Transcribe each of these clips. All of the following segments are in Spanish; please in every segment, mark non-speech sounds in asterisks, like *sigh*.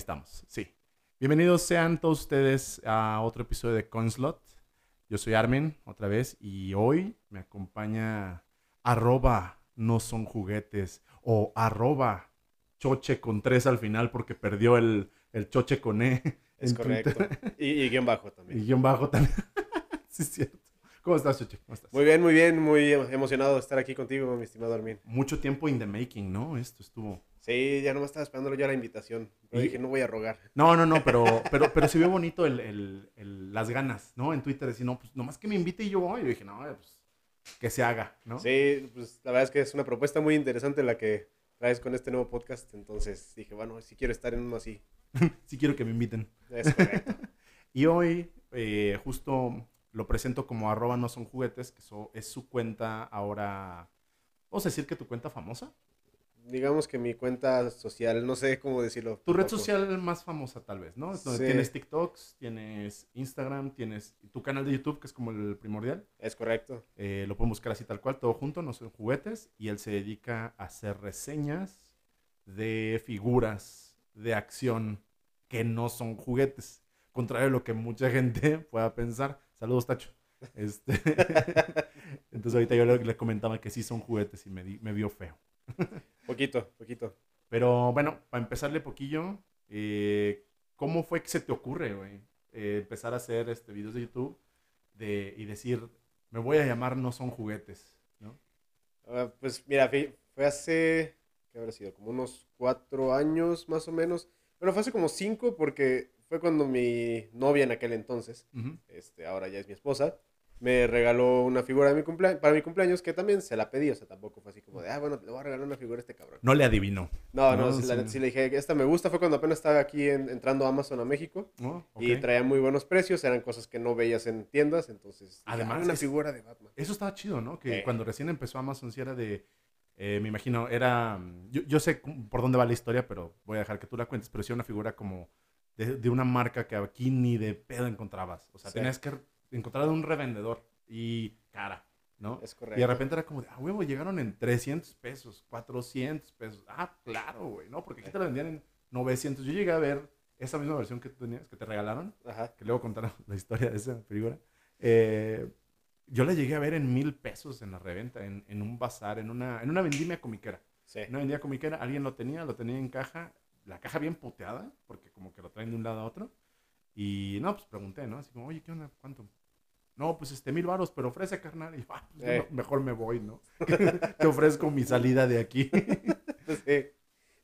estamos, sí. Bienvenidos sean todos ustedes a otro episodio de Coinslot. Yo soy Armin, otra vez, y hoy me acompaña arroba no son juguetes o arroba choche con tres al final porque perdió el, el choche con E. Es correcto. Y, y guion bajo también. Y guion bajo también. *laughs* sí, es cierto. ¿Cómo estás, Choche? ¿Cómo estás? Muy bien, muy bien, muy emocionado de estar aquí contigo, mi estimado Armin. Mucho tiempo in the making, ¿no? Esto estuvo... Sí, ya no me estaba esperando yo la invitación. Pero Y- dije, no voy a rogar. No, no, no, pero, pero, pero se vio bonito el, el- el- las ganas, ¿no? En Twitter decir, no, pues nomás que me invite y yo voy. Y yo dije, no, pues que se haga, ¿no? Sí, pues la verdad es que es una propuesta muy interesante la que traes con este nuevo podcast. Entonces dije, bueno, si quiero estar en uno así. *laughs* Sí quiero que me inviten. Es correcto. *laughs* Y hoy eh, justo lo presento como arroba no son juguetes, que so- es su cuenta ahora, vamos a decir que tu cuenta famosa. Digamos que mi cuenta social, no sé cómo decirlo. Tu red tampoco. social más famosa tal vez, ¿no? Donde Sí. tienes TikToks, tienes Instagram, tienes tu canal de YouTube, que es como el primordial. Es correcto. Eh, lo pueden buscar así tal cual, todo junto, no son juguetes. Y él se dedica a hacer reseñas de figuras de acción que no son juguetes. Contrario a lo que mucha gente *laughs* pueda pensar. Saludos, Tacho. Este, *laughs* Entonces ahorita yo le, le comentaba que sí son juguetes y me, di- me vio feo. *laughs* Poquito, poquito. Pero bueno, para empezarle poquillo, eh, ¿cómo fue que se te ocurre, güey? eh, empezar a hacer este, videos de YouTube de, y decir, me voy a llamar No Son Juguetes, ¿no? Ah, pues mira, fue, fue hace, ¿qué habrá sido? Como unos cuatro años más o menos. Bueno, fue hace como cinco porque fue cuando mi novia en aquel entonces, Ujú. este, ahora ya es mi esposa, me regaló una figura de mi para mi cumpleaños que también se la pedí, o sea, tampoco fue así como de, ah, bueno, le voy a regalar una figura a este cabrón. No le adivinó. No, no, No, sí, la sí. sí le dije, esta me gusta, fue cuando apenas estaba aquí en- entrando a Amazon a México. ¿no? Y traía muy buenos precios, eran cosas que no veías en tiendas, entonces... dije, Además, "Ah, una es- figura de Batman. Eso estaba chido, ¿no? Que cuando recién empezó Amazon sí era de... eh, me imagino, era... Yo, yo sé por dónde va la historia, pero voy a dejar que tú la cuentes. Pero sí era una figura como de, de una marca que aquí ni de pedo encontrabas. O sea, Sí. tenías que encontrar un revendedor y cara, ¿no? Es Y correcto. de repente era como de, ah, huevo, llegaron en 300 pesos, 400 pesos. Ah, claro, güey, ¿no? Porque aquí te la vendían en 900. Yo llegué a ver esa misma versión que tú tenías, que te regalaron, Ajá. que luego contaron *laughs* la historia de esa figura. Eh, yo la llegué a ver en mil pesos en la reventa, en, en un bazar, en una, en una vendimia comiquera. Sí. Una vendimia comiquera, alguien lo tenía, lo tenía en caja, la caja bien puteada, porque como que lo traen de un lado a otro. Y no, pues pregunté, ¿no? Así como, oye, ¿qué onda? ¿Cuánto? No, pues este, mil varos, pero ofrece, carnal. Y ah, pues, Eh. no- mejor me voy, ¿no? *laughs* Te ofrezco mi salida de aquí. *laughs* Sí,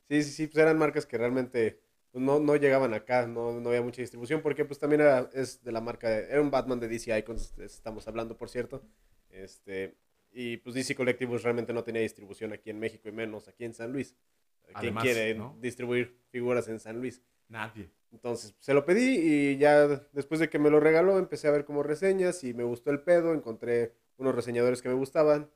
sí, sí, sí, pues eran marcas que realmente pues, no, no llegaban acá, no, no había mucha distribución, porque pues también era, es de la marca, de- era un Batman de DC Icons, estamos hablando, por cierto, este, y pues DC Collectibles realmente no tenía distribución aquí en México y menos aquí en San Luis. ¿Quién Además, quiere ¿no? distribuir figuras en San Luis? Nadie. Entonces se lo pedí y ya después de que me lo regaló empecé a ver como reseñas y me gustó el pedo, encontré unos reseñadores que me gustaban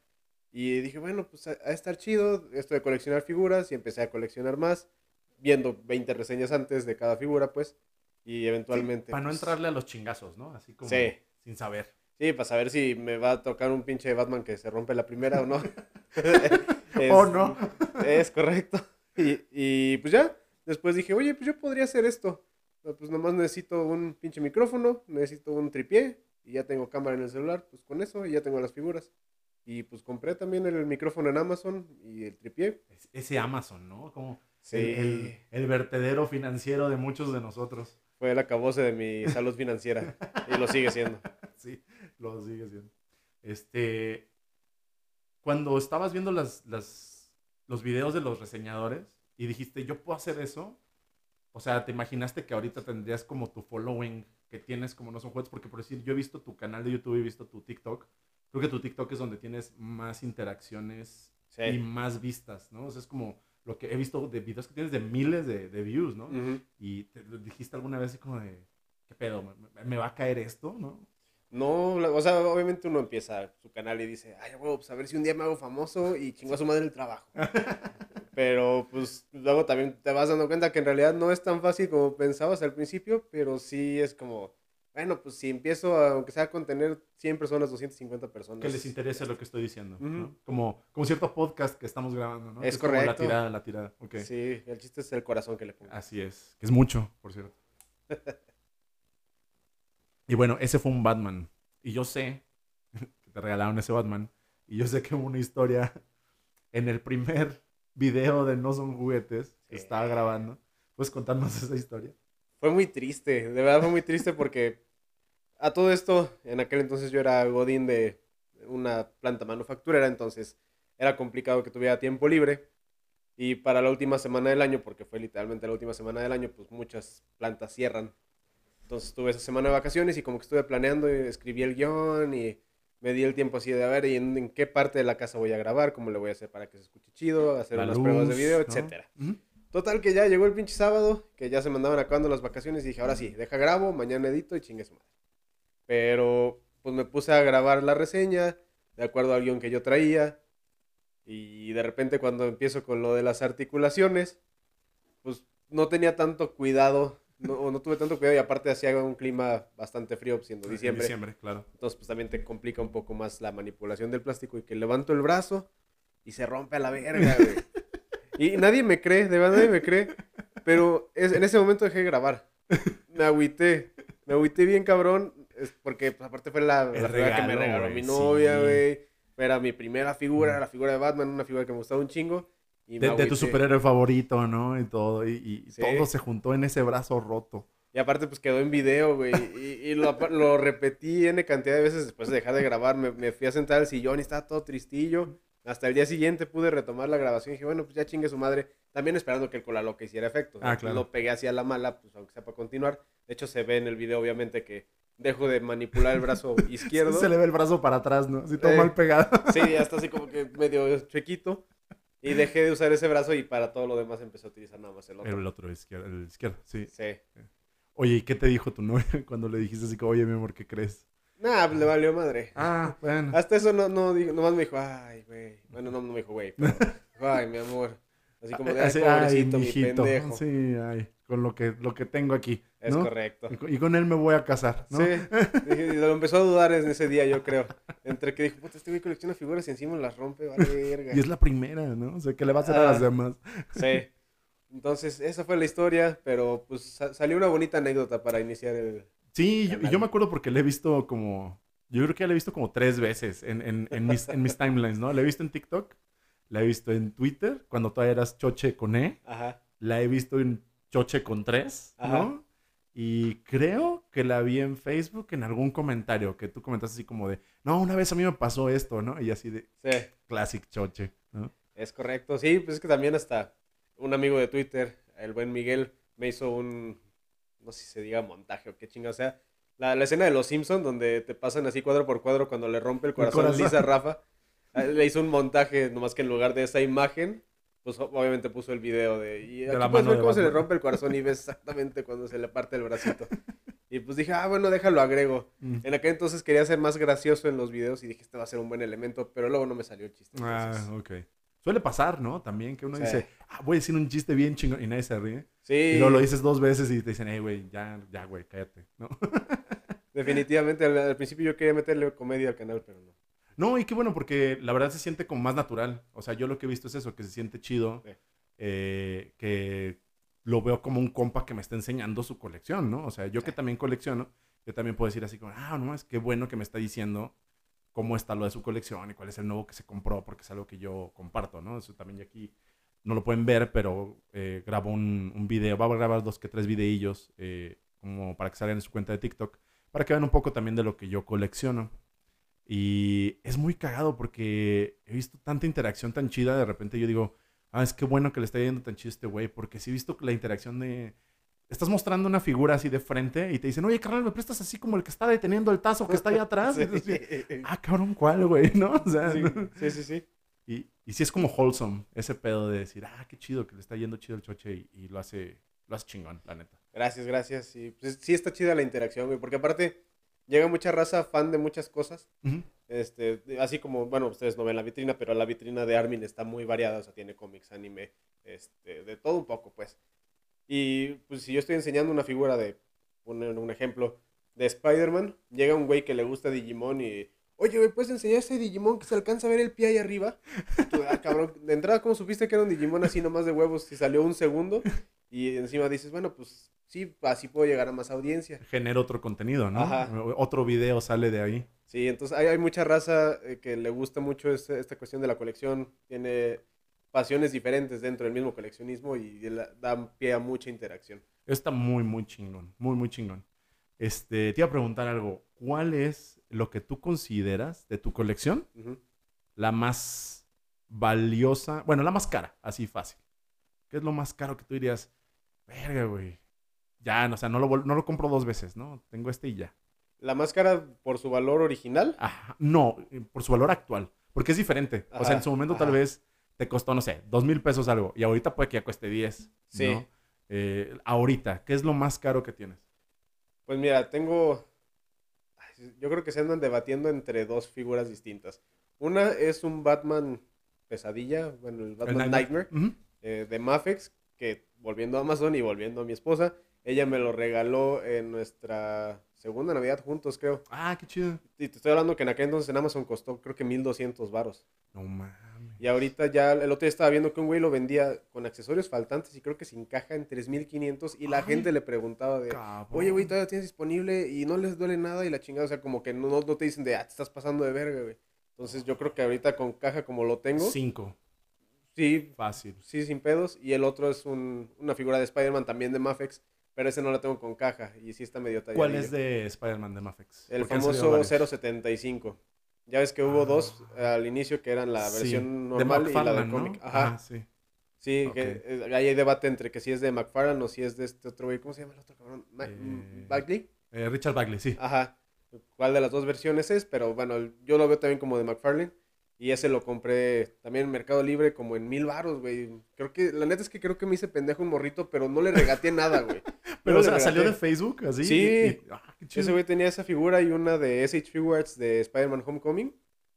y dije, bueno, pues a, a estar chido esto de coleccionar figuras y empecé a coleccionar más, viendo 20 reseñas antes de cada figura, pues, y eventualmente... Para no pues, entrarle a los chingazos, ¿no? Así como Sí. sin saber. Sí, para saber si me va a tocar un pinche Batman que se rompe la primera o no. *laughs* ¿O no? *laughs* Es correcto. Y, y, pues ya, después dije, oye, pues yo podría hacer esto. Pero, Pues nomás necesito un pinche micrófono, necesito un tripié y ya tengo cámara en el celular, pues con eso y ya tengo las figuras. Y pues compré también el micrófono en Amazon y el tripié. Es- Ese Amazon, ¿no? Como Sí, el, el- el vertedero financiero de muchos de nosotros. fue el acabose de mi salud financiera y lo sigue siendo. *laughs* Sí, lo sigue siendo. Este, cuando estabas viendo las, las, los videos de los reseñadores y dijiste, yo puedo hacer eso, o sea, te imaginaste que ahorita tendrías como tu following que tienes como no son juegos, porque por decir, yo he visto tu canal de YouTube y he visto tu TikTok, creo que tu TikTok es donde tienes más interacciones Sí. y más vistas, ¿no? O sea, es como lo que he visto de videos que tienes de miles de, de views, ¿no? Ujú. Y te dijiste alguna vez así como de, ¿qué pedo? ¿Me, me- va a caer esto? ¿No? No, o sea, obviamente uno empieza su canal y dice, ay, huevo, pues a ver si un día me hago famoso y chingo a su madre el trabajo. *laughs* pero pues luego también te vas dando cuenta que en realidad no es tan fácil como pensabas al principio, pero sí es como, bueno, pues si empiezo, a, aunque sea a contener 100 personas, 250 personas. Que les interese lo que estoy diciendo. Como, como cierto podcast que estamos grabando, ¿no? Que Es como la correcto. tirada, la tirada. Ok. Sí, el chiste es el corazón que le pongo. Así es. Que es mucho, por cierto. *laughs* y bueno, ese fue un Batman. Y yo sé *laughs* que te regalaron ese Batman. Y yo sé que hubo una historia en el primer video de No Son Juguetes que Sí. estaba grabando. ¿Puedes contarnos esa historia? Fue muy triste, de verdad fue muy triste porque a todo esto, en aquel entonces yo era Godín de una planta manufacturera, entonces era complicado que tuviera tiempo libre. Y para la última semana del año, porque fue literalmente la última semana del año, pues muchas plantas cierran. Entonces tuve esa semana de vacaciones y como que estuve planeando, y escribí el guion y me di el tiempo así de a ver ¿y en, en qué parte de la casa voy a grabar, cómo le voy a hacer para que se escuche chido, hacer La unas pruebas de video, ¿no? etcétera. Total que ya llegó el pinche sábado, que ya se me andaban acabando las vacaciones y dije, ahora sí, deja grabo, mañana edito y chingue su madre. Pero pues me puse a grabar la reseña de acuerdo al guion que yo traía y de repente cuando empiezo con lo de las articulaciones, pues no tenía tanto cuidado, no, no tuve tanto cuidado y aparte hacía un clima bastante frío siendo En diciembre. diciembre, claro. Entonces, pues también te complica un poco más la manipulación del plástico y que levanto el brazo y se rompe a la verga, güey. Y nadie me cree, de verdad nadie me cree. Pero es- en ese momento dejé de grabar. Me agüité. Me agüité bien cabrón. es porque pues, aparte fue la, la figura que me regalo, regaló güey, mi novia, sí. güey. Era mi primera figura, la figura de Batman, una figura que me gustaba un chingo. Y De, de tu superhéroe favorito, ¿no? Y todo. Y, y Sí. todo se juntó en ese brazo roto. Y aparte, pues quedó en video, güey. Y, y lo, lo repetí N cantidad de veces después de dejar de grabar. Me, me fui a sentar al sillón y estaba todo tristillo. Hasta el día siguiente pude retomar la grabación y dije, bueno, pues ya chingue su madre. También esperando que el cola loca hiciera efecto. Ah, claro. Lo pegué así a la mala, pues aunque sea para continuar. De hecho, se ve en el video, obviamente, que dejo de manipular el brazo *laughs* izquierdo. Se le ve el brazo para atrás, ¿no? Así todo Eh. mal pegado. Sí, ya está así como que medio chequito. Y dejé de usar ese brazo y para todo lo demás empecé a utilizar nada más el otro. El otro izquierdo, el izquierdo, sí. Sí. Oye, ¿y qué te dijo tu novia *laughs* cuando le dijiste así como, oye, mi amor, ¿qué crees? Nah, le valió madre. Ah, bueno. Hasta eso no, no, nomás me dijo, ay, güey. Bueno, no, no me dijo, güey, pero, *laughs* ay, mi amor. Así como de, ay, pobrecito, mi mijito. pendejo. Sí, ay, con lo que, lo que tengo aquí. Es correcto. Y con- él me voy a casar, ¿no? Sí, *laughs* y lo empezó a dudar en ese día, yo creo. Entre que dijo, puta, este güey colecciona figuras y encima las rompe, vale verga. Y es la primera, ¿no? O sea, ¿qué le va a hacer a Ah. las demás? Sí. Entonces, esa fue la historia, pero pues sa- salió una bonita anécdota para iniciar el... Sí, yo, yo me acuerdo porque le he visto como. Yo creo que ya la he visto como tres veces en, en, en mis, en mis timelines, ¿no? La he visto en TikTok, la he visto en Twitter, cuando todavía eras Choche con E, Ajá. la he visto en Choche con 3, ¿no? Y creo que la vi en Facebook en algún comentario que tú comentaste así como de, no, una vez a mí me pasó esto, ¿no? Y así de, Sí, classic Choche, ¿no? es correcto. Sí, pues es que también hasta un amigo de Twitter, el buen Miguel, me hizo un, no sé si se diga montaje o qué chinga, sea, la, la escena de Los Simpsons donde te pasan así cuadro por cuadro cuando le rompe el corazón, corazón. Lisa a Rafa. a él Le hizo un montaje, nomás que en lugar de esa imagen, pues obviamente puso el video de... Y aquí la puedes mano ver de cómo se le rompe el corazón y ves exactamente cuando se le parte el bracito. *laughs* Y pues dije, ah, bueno, déjalo agrego. Mm. En aquel entonces quería ser más gracioso en los videos y dije, este va a ser un buen elemento, pero luego no me salió el chiste. Ah, entonces- ok. Suele pasar, ¿no? También que uno Sí. dice, ah, voy a decir un chiste bien chingón y nadie se ríe. Sí, Y luego lo dices dos veces y te dicen, hey, güey, ya, ya, güey, cállate, ¿no? definitivamente al, al principio yo quería meterle comedia al canal, pero no. No, y qué bueno, porque la verdad se siente como más natural. O sea, yo lo que he visto es eso, que se siente chido, Sí. eh, que lo veo como un compa que me está enseñando su colección, ¿no? O sea, yo que también colecciono, yo también puedo decir así como, ah, no, es que bueno que me está diciendo cómo está lo de su colección y cuál es el nuevo que se compró, porque es algo que yo comparto, ¿no? Eso también ya aquí no lo pueden ver, pero eh, grabo un, un video, va a grabar dos que tres videillos eh, como para que salgan en su cuenta de TikTok, para que vean un poco también de lo que yo colecciono. Y es muy cagado porque he visto tanta interacción tan chida, de repente yo digo, ah, es que bueno que le está yendo tan chido este güey, porque sí he visto la interacción de... Estás mostrando una figura así de frente y te dicen, oye, carnal, ¿me prestas así como el que está deteniendo el tazo que está allá atrás? *laughs* Sí. Y así, ah, cabrón, ¿cuál, güey? ¿No? O sea, Sí, ¿no? sí, sí, sí. Y, y sí es como wholesome ese pedo de decir, ah, qué chido que le está yendo chido el choche y, y lo hace lo hace chingón, la neta. Gracias, gracias. Sí, pues, sí está chida la interacción, güey, porque aparte llega mucha raza fan de muchas cosas. Ujú. Este, de- así como, bueno, ustedes no ven la vitrina, pero la vitrina de Armin está muy variada, o sea, tiene cómics, anime, este, de todo un poco, pues. Y pues si yo estoy enseñando una figura de, poner un ejemplo, de Spider-Man. Llega un güey que le gusta Digimon y. Oye, güey, ¿puedes enseñar ese Digimon que se alcanza a ver el pie ahí arriba? Y tú, ah, cabrón. De entrada, ¿cómo supiste que era un Digimon así nomás de huevos si salió un segundo? Y encima dices, bueno, pues sí, así puedo llegar a más audiencia. Genera otro contenido, ¿no? Ajá. Otro video sale de ahí. Sí, entonces hay, hay mucha raza eh, que le gusta mucho este- esta cuestión de la colección. Tiene pasiones diferentes dentro del mismo coleccionismo y dan pie a mucha interacción. Está muy, muy chingón. Muy, muy chingón. Este, te iba a preguntar algo. ¿Cuál es lo que tú consideras de tu colección la más valiosa? Bueno, la más cara, así fácil. ¿Qué es lo más caro que tú dirías? Verga, güey. Ya, o sea, no lo, no compro dos veces, ¿no? Tengo este y ya. La máscara por su valor original. Ajá. No, eh, por su valor actual. Porque es diferente. o sea, en su momento tal vez te costó, no sé, dos mil pesos algo. Y ahorita puede que ya cueste 10. Sí. ¿no? Eh, ahorita, ¿qué es lo más caro que tienes? Pues mira, tengo. Yo creo que se andan debatiendo entre dos figuras distintas. Una es un Batman pesadilla, bueno, el Batman El Nightmare, eh, de Mafex, que volviendo a Amazon y volviendo a mi esposa, ella me lo regaló en nuestra segunda Navidad juntos, creo. Ah, qué chido. Y te estoy hablando que en aquel entonces en Amazon costó creo que 1200 varos. No mames. Y ahorita ya, el otro día estaba viendo que un güey lo vendía con accesorios faltantes y creo que sin caja en 3500 y la Ay. gente le preguntaba de, Cabrón. oye, güey, todavía tienes disponible y no les duele nada y la chingada, o sea, como que no, no, no te dicen de, ah, te estás pasando de verga, güey. Entonces yo creo que ahorita con caja como lo tengo, Cinco. Sí, Fácil. sí, sin pedos. Y el otro es un- una figura de Spider-Man también de Mafex, pero ese no la tengo con caja y sí está medio tallado. ¿Cuál es de Spider-Man de Mafex? El famoso varios. 075. Ya ves que hubo Ah. dos al inicio que eran la Sí, versión de normal y la de McFarlane, ¿no? cómic. Ajá. Ah, sí. Sí, que eh, ahí hay debate entre que si es de McFarlane o si es de este otro güey. ¿Cómo se llama el otro cabrón? Eh, ¿Bagley? Eh, Richard Bagley, sí. Ajá. ¿Cuál de las dos versiones es? Pero bueno, yo lo veo también como de McFarlane. Y ese lo compré también en Mercado Libre como en mil baros, güey. Creo que, la neta es que creo que me hice pendejo un morrito, pero no le regateé nada, güey. *laughs* Pero, o sea, salió de. Facebook, así. Sí. y- y- ah, qué chido. Ese güey tenía esa figura y una de SH Figuarts de Spider-Man Homecoming.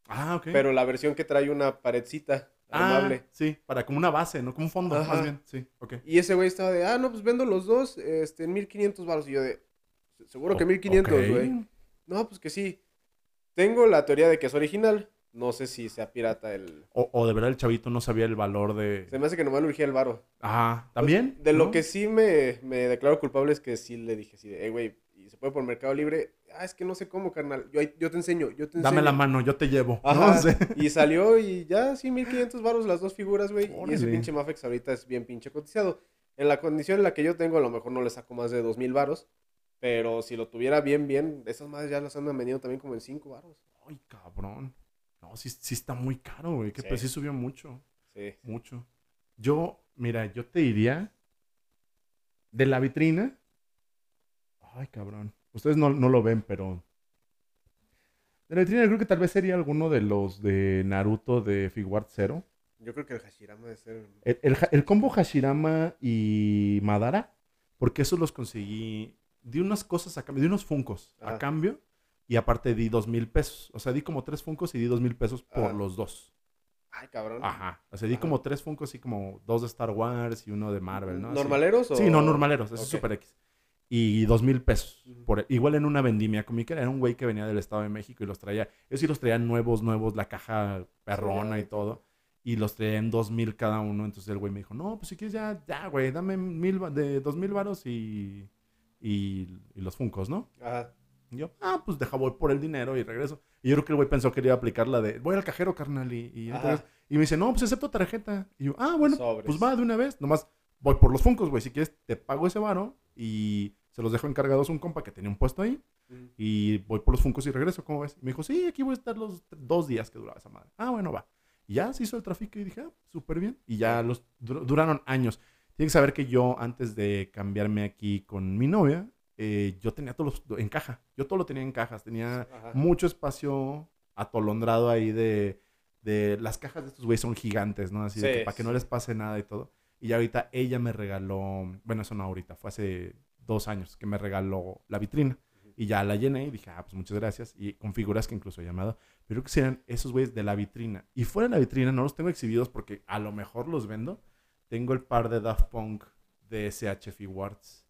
Ah, ok. Pero la versión que trae una paredcita ah, armable. sí, para como una base, ¿no? Como un fondo, Ajá. más bien. Sí, ok. Y ese güey estaba de, ah, no, pues vendo los dos este, en 1500 baros. Y yo de, seguro que O- 1500, ok. güey. No, pues que sí. Tengo la teoría de que es original. No sé si sea pirata el... O, o de verdad el chavito no sabía el valor de... Se me hace que nomás le urgía el varo. Ajá, ¿también? De lo que sí me, me declaro culpable es que sí le dije así de, hey, güey, y se puede por Mercado Libre. Ah, es que no sé cómo, carnal. Yo, yo te enseño, yo te enseño. Dame la mano, yo te llevo. ¿no? Ajá. Y salió y ya, sí, 1500 varos las dos figuras, güey. Y ese pinche Mafex ahorita es bien pinche cotizado. En la condición en la que yo tengo, a lo mejor no le saco más de 2000 varos. Pero si lo tuviera bien, bien, esas madres ya las andan vendiendo también como en 5 varos. Ay, cabrón. No, sí, sí está muy caro, güey. Que Sí. pues sí subió mucho. Sí. Mucho. Yo, mira, yo te diría de la vitrina. Ay, cabrón. Ustedes no, no lo ven, pero. De la vitrina, creo que tal vez sería alguno de los de Naruto de Figuart Zero. Yo creo que el Hashirama debe ser. El, el combo Hashirama y Madara, porque esos los conseguí. Di unas cosas a cambio, di unos funcos a cambio. Y aparte di dos mil pesos. O sea, di como tres funcos y di dos mil pesos por Ajá. los dos. Ay, cabrón. Ajá. O sea, di Ajá. como tres Funkos y como dos de Star Wars y uno de Marvel, ¿no? Así. ¿Normaleros o.? Sí, no, normaleros. Eso es Ok. Super X. Y dos mil pesos. Por, igual en una vendimia comiquera. Era un güey que venía del Estado de México y los traía. Ellos sí los traían nuevos, nuevos, la caja perrona ya, y todo. Y los traía en dos mil cada uno. Entonces el güey me dijo, no, pues si quieres ya, ya, güey, dame mil, de dos mil varos y, y, y los Funkos, ¿no? Ajá. Y yo, ah, pues deja, voy por el dinero y regreso. Y yo creo que el güey pensó que le iba a aplicar la de, voy al cajero, carnal. Y, y Ajá. entonces- y me dice, no, pues acepto tarjeta. Y yo, ah, bueno, Sobres. pues va de una vez. Nomás voy por los Funkos, güey. Si quieres, te pago ese varo y se los dejo encargados a un compa que tenía un puesto ahí. Ujú. Y voy por los Funkos y regreso, ¿cómo ves? Y me dijo, sí, aquí voy a estar los dos días que duraba esa madre. Ah, bueno, va. Y ya se hizo el tráfico y dije, ah, súper bien. Y ya los dur- duraron años. Tienen que saber que yo, antes de cambiarme aquí con mi novia, eh, yo tenía todos los en caja. Yo todo lo tenía en cajas. Tenía Ajá. mucho espacio atolondrado ahí de, de las cajas de estos güeyes son gigantes, ¿no? Así de Sí, que para que no les pase nada y todo. Y ya ahorita ella me regaló, bueno, eso no ahorita, fue hace dos años que me regaló la vitrina. Y ya la llené y dije, ah, pues muchas gracias. Y con figuras que incluso he llamado. Pero que sean esos güeyes de la vitrina. Y fuera de la vitrina no los tengo exhibidos porque a lo mejor los vendo. Tengo el par de Daft Punk de SH Figuarts.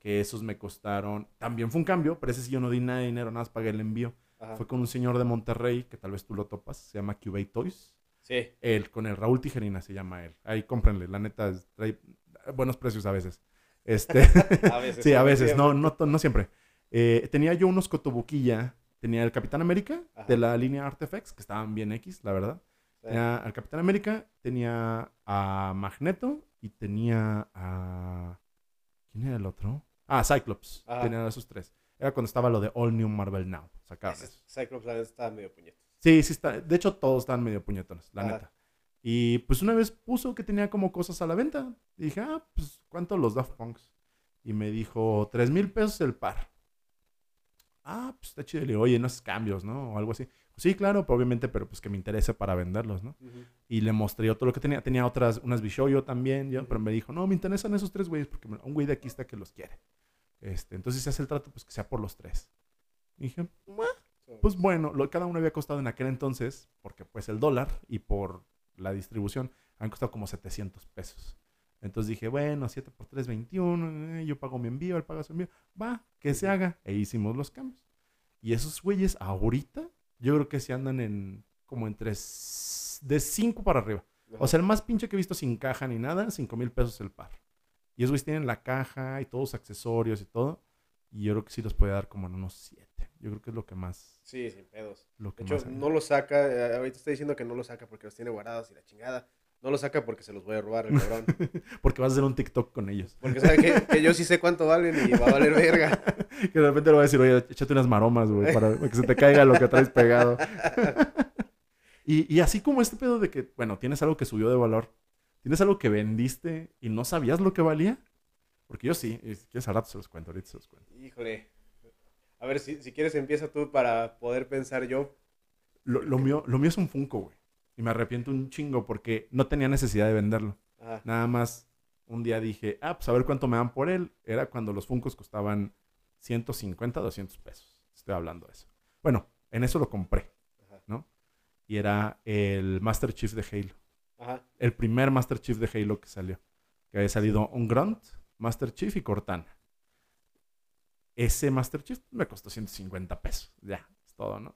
Que esos me costaron, también fue un cambio, pero ese sí yo no di nada de dinero, nada más pagué el envío. Ajá. Fue con un señor de Monterrey, que tal vez tú lo topas, se llama Cubate Toys. Sí. Él, con el Raúl Tijerina se llama él. Ahí cómprenle, la neta, trae buenos precios a veces. Este, *laughs* A veces. *laughs* sí, a veces, no, no, no siempre. Eh, tenía yo unos Cotobuquilla, tenía el Capitán América Ajá. de la línea Artifacts, que estaban bien X, la verdad. Sí. Tenía al Capitán América, tenía a Magneto y tenía a... ¿Quién era el otro? Ah, Cyclops. Ajá. Tenía esos tres. Era cuando estaba lo de All New Marvel Now. Sacaron Ese eso. Cyclops la estaba medio puñeto. Sí, sí está. De hecho, todos están medio puñetones, la Ajá. neta. Y pues una vez puso que tenía como cosas a la venta. Y dije, ah, pues, ¿cuánto los Daft Punks? Y me dijo, tres mil pesos el par. Ah, pues está chido. Le digo, oye, no haces cambios, ¿no? O algo así. Sí, claro, pero obviamente, pero pues que me interese para venderlos, ¿no? Ujú. Y le mostré yo todo lo que tenía. Tenía otras, unas Bishoyo también, yo, Ujú. pero me dijo, no, me interesan esos tres güeyes porque un güey de aquí está que los quiere. Este, entonces, si se hace el trato, pues que sea por los tres. Y dije, pues bueno, lo, cada uno había costado en aquel entonces, porque pues el dólar y por la distribución, han costado como 700 pesos. Entonces dije, bueno, 7 por 3, 21, eh, yo pago mi envío, él paga su envío, va, que se haga. E hicimos los cambios. Y esos güeyes ahorita, yo creo que se andan en como entre de 5 para arriba. O sea, el más pinche que he visto sin caja ni nada, 5 mil pesos el par. Y esos güeyes tienen la caja y todos los accesorios y todo. Y yo creo que sí los puede dar como en unos 7. Yo creo que es lo que más... Sí, sin pedos. Lo que De hecho, más no lo saca. eh, ahorita está diciendo que no lo saca porque los tiene guardados y la chingada. No lo saca porque se los voy a robar el cabrón. *laughs* Porque vas a hacer un TikTok con ellos. Porque sabe que, que yo sí sé cuánto valen y va a valer verga. *laughs* Que de repente le voy a decir, oye, échate unas maromas, güey, para *laughs* que se te caiga lo que traes pegado. y, y así como este pedo de que, bueno, tienes algo que subió de valor, tienes algo que vendiste y no sabías lo que valía. Porque yo sí, y si quieres al rato se los cuento, ahorita se los cuento. Híjole. A ver, si, si quieres empieza tú para poder pensar yo. Lo, lo mío, lo mío es un Funko, güey. Y me arrepiento un chingo porque no tenía necesidad de venderlo. Ajá. Nada más un día dije, ah, pues a ver cuánto me dan por él. Era cuando los Funkos costaban 150, 200 pesos. Estoy hablando de eso. Bueno, en eso lo compré, Ajá. ¿no? Y era el Master Chief de Halo. Ajá. El primer Master Chief de Halo que salió. Que había salido un Grunt, Master Chief y Cortana. Ese Master Chief me costó 150 pesos. Ya, es todo, ¿no?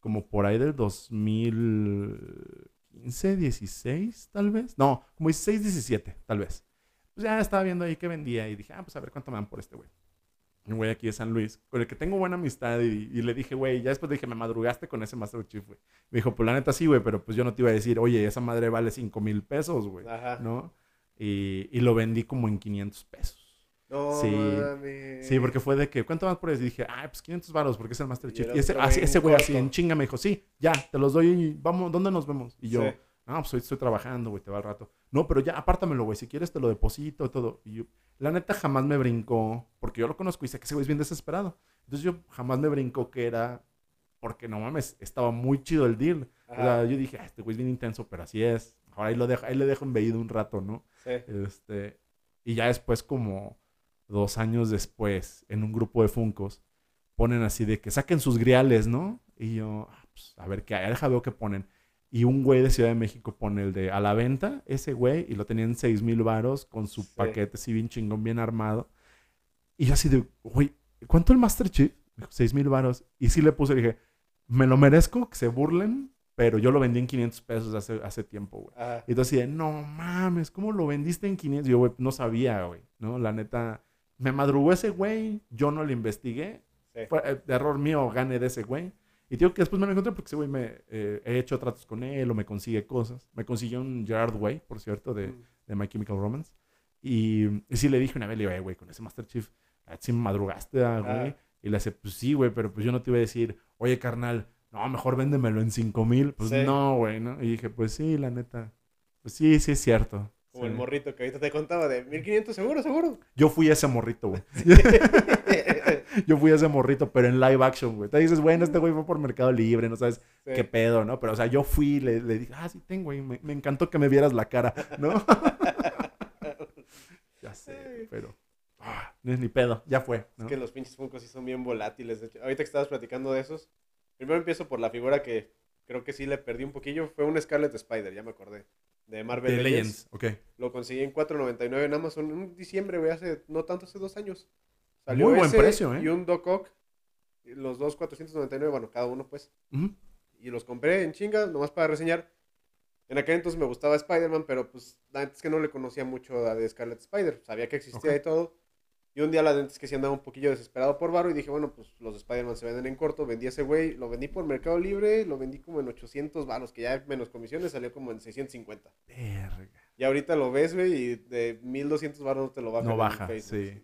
Como por ahí del 2015, 16, tal vez. No, como 16, 17, tal vez. Pues ya estaba viendo ahí que vendía y dije, ah, pues a ver cuánto me dan por este güey. Un güey aquí de San Luis, con el que tengo buena amistad y, y le dije, güey, ya después le dije, me madrugaste con ese Master Chief, güey. Me dijo, pues la neta sí, güey, pero pues yo no te iba a decir, oye, esa madre vale 5 mil pesos, güey. Ajá. ¿No? Y, y lo vendí como en 500 pesos. No Sí. Sí, porque fue de que, ¿cuánto más por eso? Y dije, ah, pues 500 varos, porque es el Master Chief. Y ese, así- en ese güey así en chinga me dijo, sí, ya, te los doy y vamos, ¿dónde nos vemos? Y yo, Sí. no, pues hoy estoy trabajando, güey, te va al rato. No, pero ya, apártamelo, güey, si quieres te lo deposito, todo. Y yo, la neta jamás me brincó, porque yo lo conozco y sé que ese güey es bien desesperado. Entonces yo jamás me brincó que era, porque no mames, estaba muy chido el deal. O sea, yo dije, ah, este güey es bien intenso, pero así es. Ahora ahí, lo dejo, ahí le dejo embeído un rato, ¿no? Sí. Este, y ya después, como dos años después, en un grupo de Funcos, ponen así de que saquen sus griales, ¿no? Y yo, ah, pues, a ver qué hay, deja veo qué ponen. Y un güey de Ciudad de México pone el de a la venta, ese güey, y lo tenían seis mil varos con su Sí. paquete así bien chingón, bien armado. Y yo así de, güey, ¿cuánto el Master Chief? Dijo, seis mil varos. Y sí le puse, dije, me lo merezco, que se burlen, pero yo lo vendí en 500 pesos hace, hace tiempo, güey. Ajá. Y entonces no mames, ¿cómo lo vendiste en 500? Yo, güey, no sabía, güey, ¿no? La neta, me madrugó ese güey, yo no lo investigué, Sí. fue eh, error mío, gane de ese güey. Y digo que después me lo encontré porque ese güey me eh, he hecho tratos con él o me consigue cosas. Me consiguió un Gerard Way, por cierto, de, Mm. de My Chemical Romance. Y, y sí le dije una vez, le digo, "Eh, güey, con ese Master Chief, ah, sí me madrugaste, ah, güey. Ah. Y le hace, pues sí, güey, pero pues yo no te iba a decir, oye, carnal, no, mejor véndemelo en 5 mil. Pues Sí. no, güey, ¿no? Y dije, pues sí, la neta. Pues sí, sí es cierto. Como Sí. el morrito que ahorita te contaba de 1500, seguro, seguro. Yo fui ese morrito, güey. *laughs* *laughs* Yo fui ese morrito, pero en live action, güey. Te dices, bueno, este güey fue por Mercado Libre, no sabes Sí. qué pedo, ¿no? Pero, o sea, yo fui, le, le dije, ah, sí tengo, güey. Me, me encantó que me vieras la cara, ¿no? *laughs* ya sé, pero. ah, no es ni pedo, ya fue, ¿no? Es que los pinches Funkos sí son bien volátiles. De hecho, ahorita que estabas platicando de esos, primero empiezo por la figura que creo que sí le perdí un poquillo. Fue un Scarlet Spider, ya me acordé. De Marvel De Legends. Legends, ok. Lo conseguí en 4.99 en Amazon en diciembre, güey, hace no tanto, hace dos años. Salió Muy buen ese precio, ¿eh? Y un Doc Ock, los dos 499, bueno, cada uno pues. Y los compré en chinga, nomás para reseñar. En aquel entonces me gustaba Spider-Man, pero pues la neta es que no le conocía mucho a de Scarlet Spider. Sabía que existía y todo. Y un día la es que sí andaba un poquillo desesperado por varo y dije, bueno, pues los de Spider-Man se venden en corto. Vendí ese güey, lo vendí por Mercado Libre, lo vendí como en 800 varos, que ya menos comisiones salió como en 650. Verga. Y ahorita lo ves, güey, y de 1200 varos no te lo bajan. No baja, sí.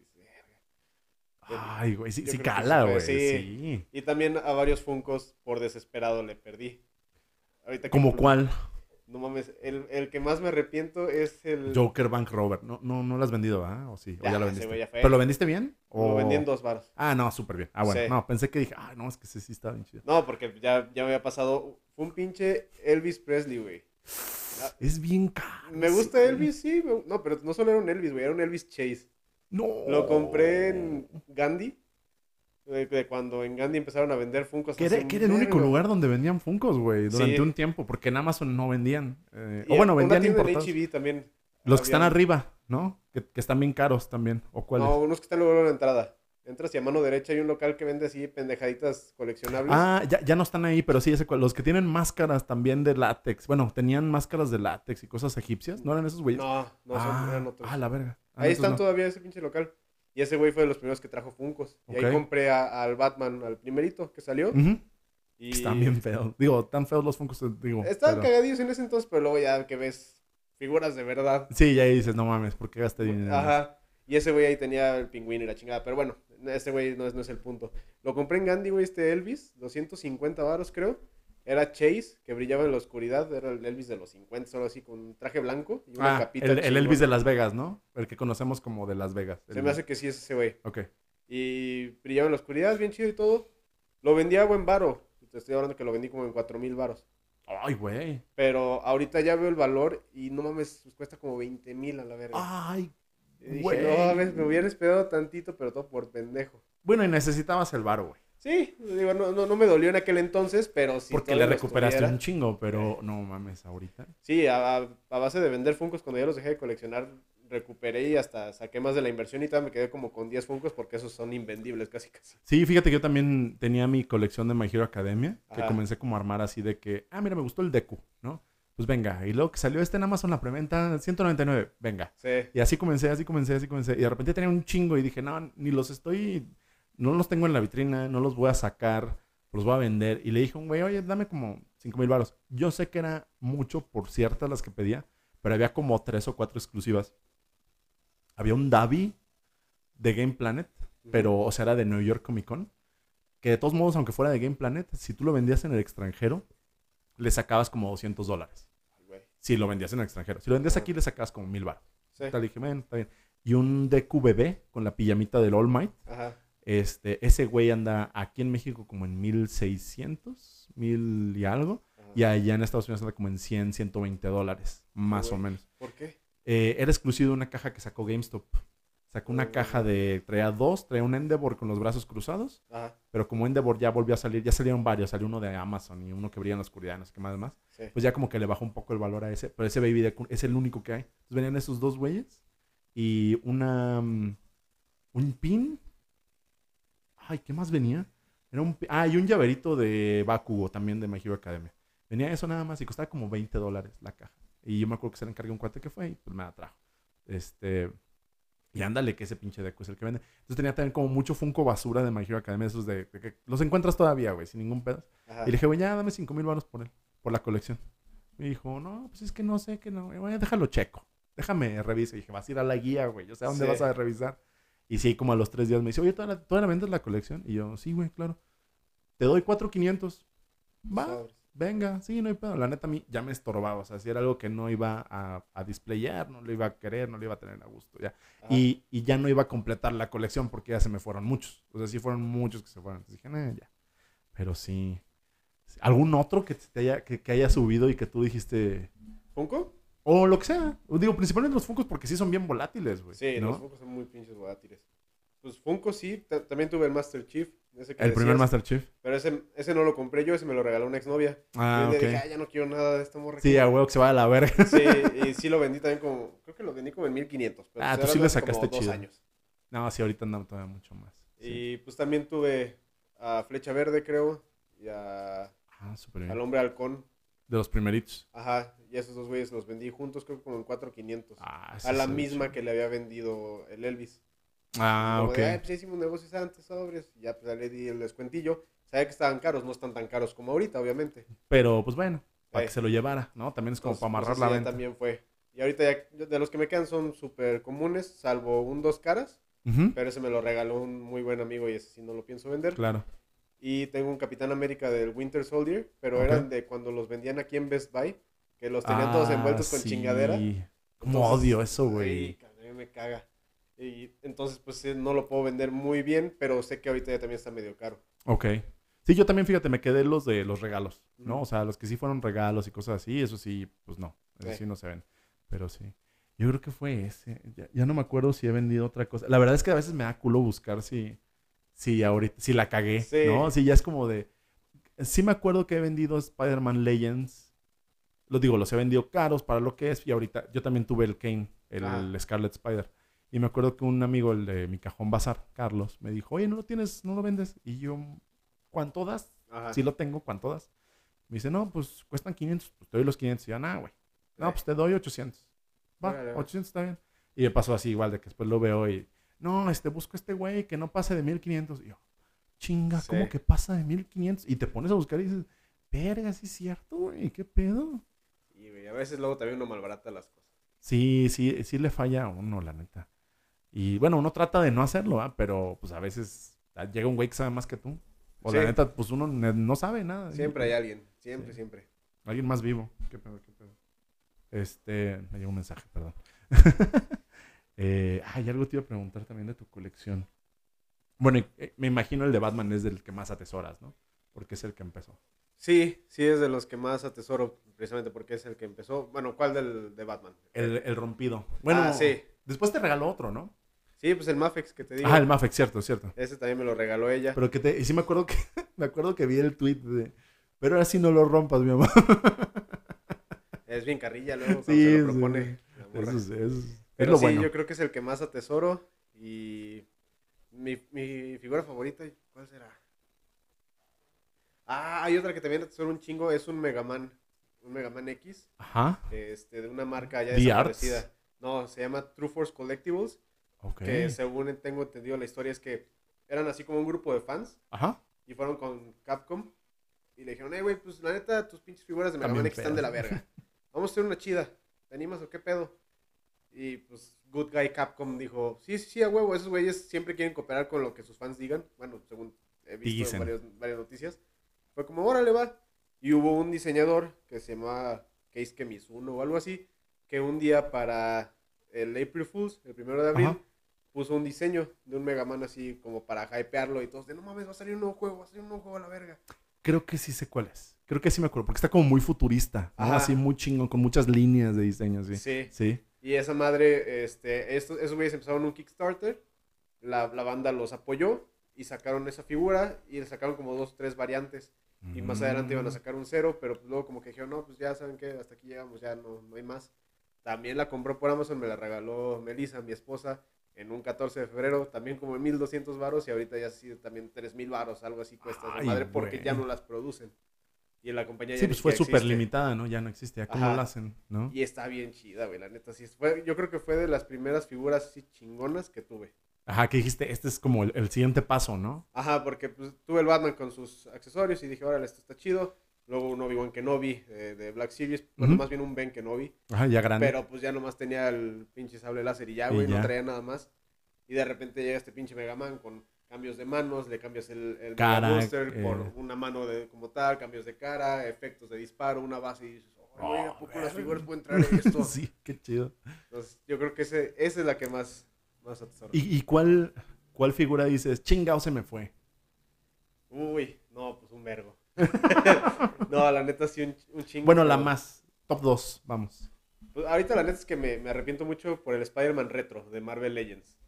Ay, güey, sí, cala, güey. sí. Sí. Y también a varios Funcos por desesperado le perdí. Ahorita que ¿Como pl- cuál? No mames, el, el que más me arrepiento es el... Joker Bank Robber. No, no, no lo has vendido, ¿ah? ¿O sí? ¿O ya, Ya, lo vendiste? ya. ¿Pero lo vendiste bien? Lo o- vendí en dos varos. Ah, no, súper bien. Ah, bueno. Sí. No, pensé que dije, ah, no, es que ese sí está bien chido. No, porque ya, ya me había pasado. Fue un pinche Elvis Presley, güey. Es bien caro. Me gusta Elvis, sí. No, pero no solo era un Elvis, güey. Era un Elvis Chase. No. Lo compré en Gandhi. De, de cuando en Gandhi empezaron a vender Funkos. Que era, un que era el único lugar donde vendían Funkos, güey, durante Sí. un tiempo, porque en Amazon no vendían. eh, o bueno, vendían importados. También. Los que están arriba, ¿no? Que, que están bien caros también. ¿O cuáles? No, unos que están luego en la entrada. Entras y a mano derecha hay un local que vende así pendejaditas coleccionables. Ah, ya, ya no están ahí, pero sí, ese, cual- los que tienen máscaras también de látex. Bueno, tenían máscaras de látex y cosas egipcias. ¿No eran esos güeyes? no, no son, ah, eran otros. ah, la verga. Ah, Ahí están no. todavía ese pinche local. Y ese güey fue de los primeros que trajo Funkos. Y Ok. ahí compré a- al Batman, al primerito que salió. Ujú. Y Están bien feos. Digo, tan feos los Funkos, eh, digo. Estaban pero- cagadillos en ese entonces, pero luego ya que ves figuras de verdad. Sí, ya ahí dices, no mames, ¿por qué gasté dinero? Ajá. Y ese güey ahí tenía el pingüino y la chingada. Pero bueno, ese güey no es, no es el punto. Lo compré en Gandhi, güey, este Elvis. 250 varos, creo. Era Chase, que brillaba en la oscuridad. Era el Elvis de los 50, solo así, con un traje blanco y una Ah, capita. el, el. Elvis de Las Vegas, ¿no? El que conocemos como de Las Vegas. Se me hace que sí es ese güey. Ok. Y brillaba en la oscuridad, bien chido y todo. Lo vendía a buen varo. Te estoy hablando que lo vendí como en 4 mil varos. Ay, güey. Pero ahorita ya veo el valor y no mames, pues cuesta como 20 mil a la verga. Ay, y dije, güey. no mames, me hubieran esperado tantito, pero todo por pendejo. Bueno, y necesitabas el varo, güey. Sí, digo, no, no, no me dolió en aquel entonces, pero sí. Porque todavía le recuperaste tuviera. un chingo, pero no mames, ahorita. Sí, a, a- base de vender Funcos, cuando ya los dejé de coleccionar, recuperé y hasta saqué más de la inversión y tal, me quedé como con 10 Funcos porque esos son invendibles casi casi. Sí, fíjate que yo también tenía mi colección de My Hero Academia, que Ajá. comencé como a armar así de que, ah, mira, me gustó el Deku, ¿no? Pues venga, y luego que salió este en Amazon la preventa, 199, venga. Sí, Y así comencé, así comencé, así comencé. Y de repente tenía un chingo y dije, no, ni los estoy, no los tengo en la vitrina, no los voy a sacar, los voy a vender. Y le dije a un güey, oye, dame como 5 mil baros. Yo sé que era mucho por ciertas las que pedía, pero había como tres o cuatro exclusivas. Había un Davi de Game Planet, pero, o sea, era de New York Comic Con. Que de todos modos, aunque fuera de Game Planet, si tú lo vendías en el extranjero, le sacabas como 200 dólares. Si lo vendías en el extranjero. Si lo vendías aquí, le sacabas como mil baros. Sí, Tal, dije, bueno, está bien. Y un bebé con la pijamita del All Might. ajá. Este, ese güey anda aquí en México como en 1600, mil y algo. ajá. Y allá en Estados Unidos anda como en 100, 120 dólares, más o menos. ¿Por qué? Eh, era exclusivo de una caja que sacó GameStop. Sacó una caja de, traía dos, traía un Endeavor con los brazos cruzados. Ajá, Pero como Endeavor ya volvió a salir, ya salieron varios. Salió uno de Amazon y uno que brilla en la oscuridad, no sé qué más más. sí. Pues ya como que le bajó un poco el valor a ese. Pero ese Baby Deku es el único que hay. Entonces venían esos dos güeyes. Y una... mm, Un pin. Ay, ¿qué más venía? Era un... Ah, y un llaverito de Bakugo también de My Hero Academia. Venía eso nada más y costaba como 20 dólares la caja. Y yo me acuerdo que se le encargué un cuate que fue y pues me la trajo. Este... Y ándale, que ese pinche Deku es el que vende. Entonces tenía también como mucho Funko basura de My Hero Academia. Esos de, de que los encuentras todavía, güey, sin ningún pedo. Ajá. Y le dije, güey, ya dame 5 mil baros por él, por la colección. Me dijo, no, pues es que no sé, que no. Güey, déjalo checo. Déjame reviso. Y dije, vas a ir a la guía, güey. Yo sé a dónde Sí. vas a revisar. Y sí, como a los tres días me dice, oye, ¿todavía, todavía vendes la colección? Y yo, sí, güey, claro. Te doy 4,500. Va, Sobres. venga, sí, no hay pedo. La neta, a mí ya me estorbaba. O sea, si era algo que no iba a, a displayar, no lo iba a querer, no lo iba a tener a gusto. Ya. Ajá. Y, y ya no iba a completar la colección porque ya se me fueron muchos. O sea, sí fueron muchos que se fueron. Entonces dije, nah, ya. Pero sí. ¿Algún otro que, te haya, que, que haya subido y que tú dijiste... ¿Funko? O lo que sea. Digo, principalmente los Funkos porque sí son bien volátiles, güey. Sí, ¿no? los Funko son muy pinches volátiles. Pues Funko sí, ta- también tuve el Master Chief. Ese que El primer Master Chief. Pero ese, ese no lo compré yo, ese me lo regaló una exnovia. Ah, y ok. dije, "Ah, ya no quiero nada de esta morra. Sí, a huevo que se va a la verga. Sí, y *laughs* sí lo vendí también como, creo que lo vendí como en 1500. Pero Ah, tú sí le como sacaste dos chido. años. No, sí, ahorita andamos todavía mucho más. Sí. Y pues también tuve a Flecha Verde, creo, y a, Ah, súper al bien. Hombre Halcón. De los primeritos. Ajá, y esos dos güeyes los vendí juntos, creo que como en 4,500. Ah, sí, a la misma que le había vendido el Elvis. Ah, Como ok. de, "Ay, pues ya hicimos negocios antes, sobres. Y ya pues, ya le di el descuentillo. Sabía que estaban caros, no están tan caros como ahorita, obviamente. Pero, pues bueno, para Eh. que se lo llevara, ¿no? También es como Entonces, para amarrar pues, la venta. también fue. Y ahorita ya, de los que me quedan son súper comunes, salvo un dos caras. Pero ese me lo regaló un muy buen amigo y ese sí no lo pienso vender. Claro. Y tengo un Capitán América del Winter Soldier, pero eran de cuando los vendían aquí en Best Buy, que los tenían todos Ah, envueltos con sí. chingadera. Como odio eso, güey. me caga. Y entonces, pues sí, no lo puedo vender muy bien, pero sé que ahorita ya también está medio caro. Ok. Sí, yo también, fíjate, me quedé los de los regalos, ¿no? O sea, los que sí fueron regalos y cosas así, eso sí, pues no. Eso Sí. sí no se ven. Pero sí. Yo creo que fue ese. Ya, ya no me acuerdo si he vendido otra cosa. La verdad es que a veces me da culo buscar si, si ahorita, si la cagué, Sí. ¿no? Si ya es como de... Sí me acuerdo que he vendido Spider-Man Legends. Los digo, los he vendido caros para lo que es. Y ahorita yo también tuve el Kane, el Ajá. Scarlet Spider. Y me acuerdo que un amigo, el de mi cajón bazar, Carlos, me dijo, oye, ¿no lo tienes? ¿No lo vendes? Y yo, ¿cuánto das? Ajá. Sí lo tengo, ¿cuánto das? Me dice, no, pues cuestan 500. Pues te doy los 500. Y yo, nah, güey. No, pues te doy 800. Va, Órale, va. 800 está bien. Y me pasó así igual, de que después lo veo y, no, este, busco a este güey que no pase de 1500. Y yo, chinga, ¿cómo Sí. que pasa de 1500? Y te pones a buscar y dices, verga, sí es cierto, güey, ¿qué pedo? Y güey, a veces luego también uno malbarata las cosas. Sí, sí, sí le falla a uno, la neta. Y bueno, uno trata de no hacerlo, ¿ah? pero pues a veces llega un güey que sabe más que tú. O la Sí. neta, pues uno no sabe nada. Siempre hay alguien, siempre, Sí. siempre. Alguien más vivo. ¿Qué pedo, qué pedo? Este, me llegó un mensaje, perdón. *laughs* eh, ay, algo te iba a preguntar también de tu colección. Bueno, eh, me imagino el de Batman es del que más atesoras, ¿no? Porque es el que empezó. Sí, sí es de los que más atesoro, precisamente porque es el que empezó. Bueno, ¿cuál del de Batman? El, el rompido. Bueno, Ah, sí. después te regaló otro, ¿no? Sí, pues el Mafex que te digo. Ah, el Mafex, cierto, cierto. Ese también me lo regaló ella. Pero que te, y sí me acuerdo que, *laughs* me acuerdo que vi el tweet de, pero ahora sí no lo rompas, mi amor. Es bien carrilla *laughs* luego cuando Sí, se lo propone. Eso es- es Pero lo sí, bueno. yo creo que es el que más atesoro. Y mi, mi figura favorita, ¿cuál será? Ah, hay otra que también atesoro un chingo, es un Megaman. Un Megaman X, Ajá. este, de una marca ya desaparecida. Arts. No, se llama True Force Collectibles. Ok. Que según tengo entendido la historia es que eran así como un grupo de fans Ajá. y fueron con Capcom y le dijeron, hey, güey, pues la neta, tus pinches figuras de Mega Man X están de la verga. *laughs* Vamos a hacer una chida. ¿Te animas o qué pedo? Y pues Good Guy Capcom dijo, sí, sí, sí, a huevo, esos güeyes siempre quieren cooperar con lo que sus fans digan. Bueno, según he visto en varias noticias. Fue como, órale, va. Y hubo un diseñador que se llamaba Keisuke Mizuno o algo así, que un día para el April Fools, el primero de abril, Ajá. puso un diseño de un Mega Man así como para hypearlo y todos de, no mames, va a salir un nuevo juego, va a salir un nuevo juego a la verga. Creo que sí sé cuál es. Creo que sí me acuerdo, porque está como muy futurista, ¿no? Ajá. Así muy chingón, con muchas líneas de diseño, sí. Sí. Sí. Y esa madre, este, estos, esos güeyes empezaron un Kickstarter, la, la banda los apoyó y sacaron esa figura y le sacaron como dos, tres variantes. Y más adelante Mm. iban a sacar un cero, pero pues luego como que dijeron, no, pues ya saben que hasta aquí llegamos, ya no, no hay más. También la compró por Amazon, me la regaló Melissa, mi esposa, en un 14 de febrero, también como en 1200 varos y ahorita ya sí, también 3000 varos, algo así cuesta esa Ay, madre porque güey. ya no las producen. Y en la compañía ya Sí, pues fue súper limitada, ¿no? Ya no existe. ¿A cómo Ajá. lo hacen, no? Y está bien chida, güey, la neta. Sí, fue, yo creo que fue de las primeras figuras así chingonas que tuve. Ajá, que dijiste, este es como el, el siguiente paso, ¿no? Ajá, porque pues, tuve el Batman con sus accesorios y dije, órale, esto está chido. Luego un Obi-Wan Kenobi eh, de Black Series, bueno, más bien un Ben Kenobi. Ajá, ya grande. Pero pues ya nomás tenía el pinche sable láser y ya, güey, no traía nada más. Y de repente llega este pinche Mega Man con cambios de manos, le cambias el, el Cara, Booster eh. por una mano de, como tal, cambios de cara, efectos de disparo, una base y dices, "Ay, güey, ¿a Oh, poco las figuras pueden traer esto? *laughs* sí, qué chido. Entonces, yo creo que ese, esa es la que más, más atesoro. ¿Y, y cuál, cuál figura dices, chingao se me fue? Uy, no, pues un vergo. *laughs* no, la neta sí un, un chingo. Bueno, la más. Top 2, vamos. Pues, ahorita la neta es que me, me arrepiento mucho por el Spider-Man retro de Marvel Legends.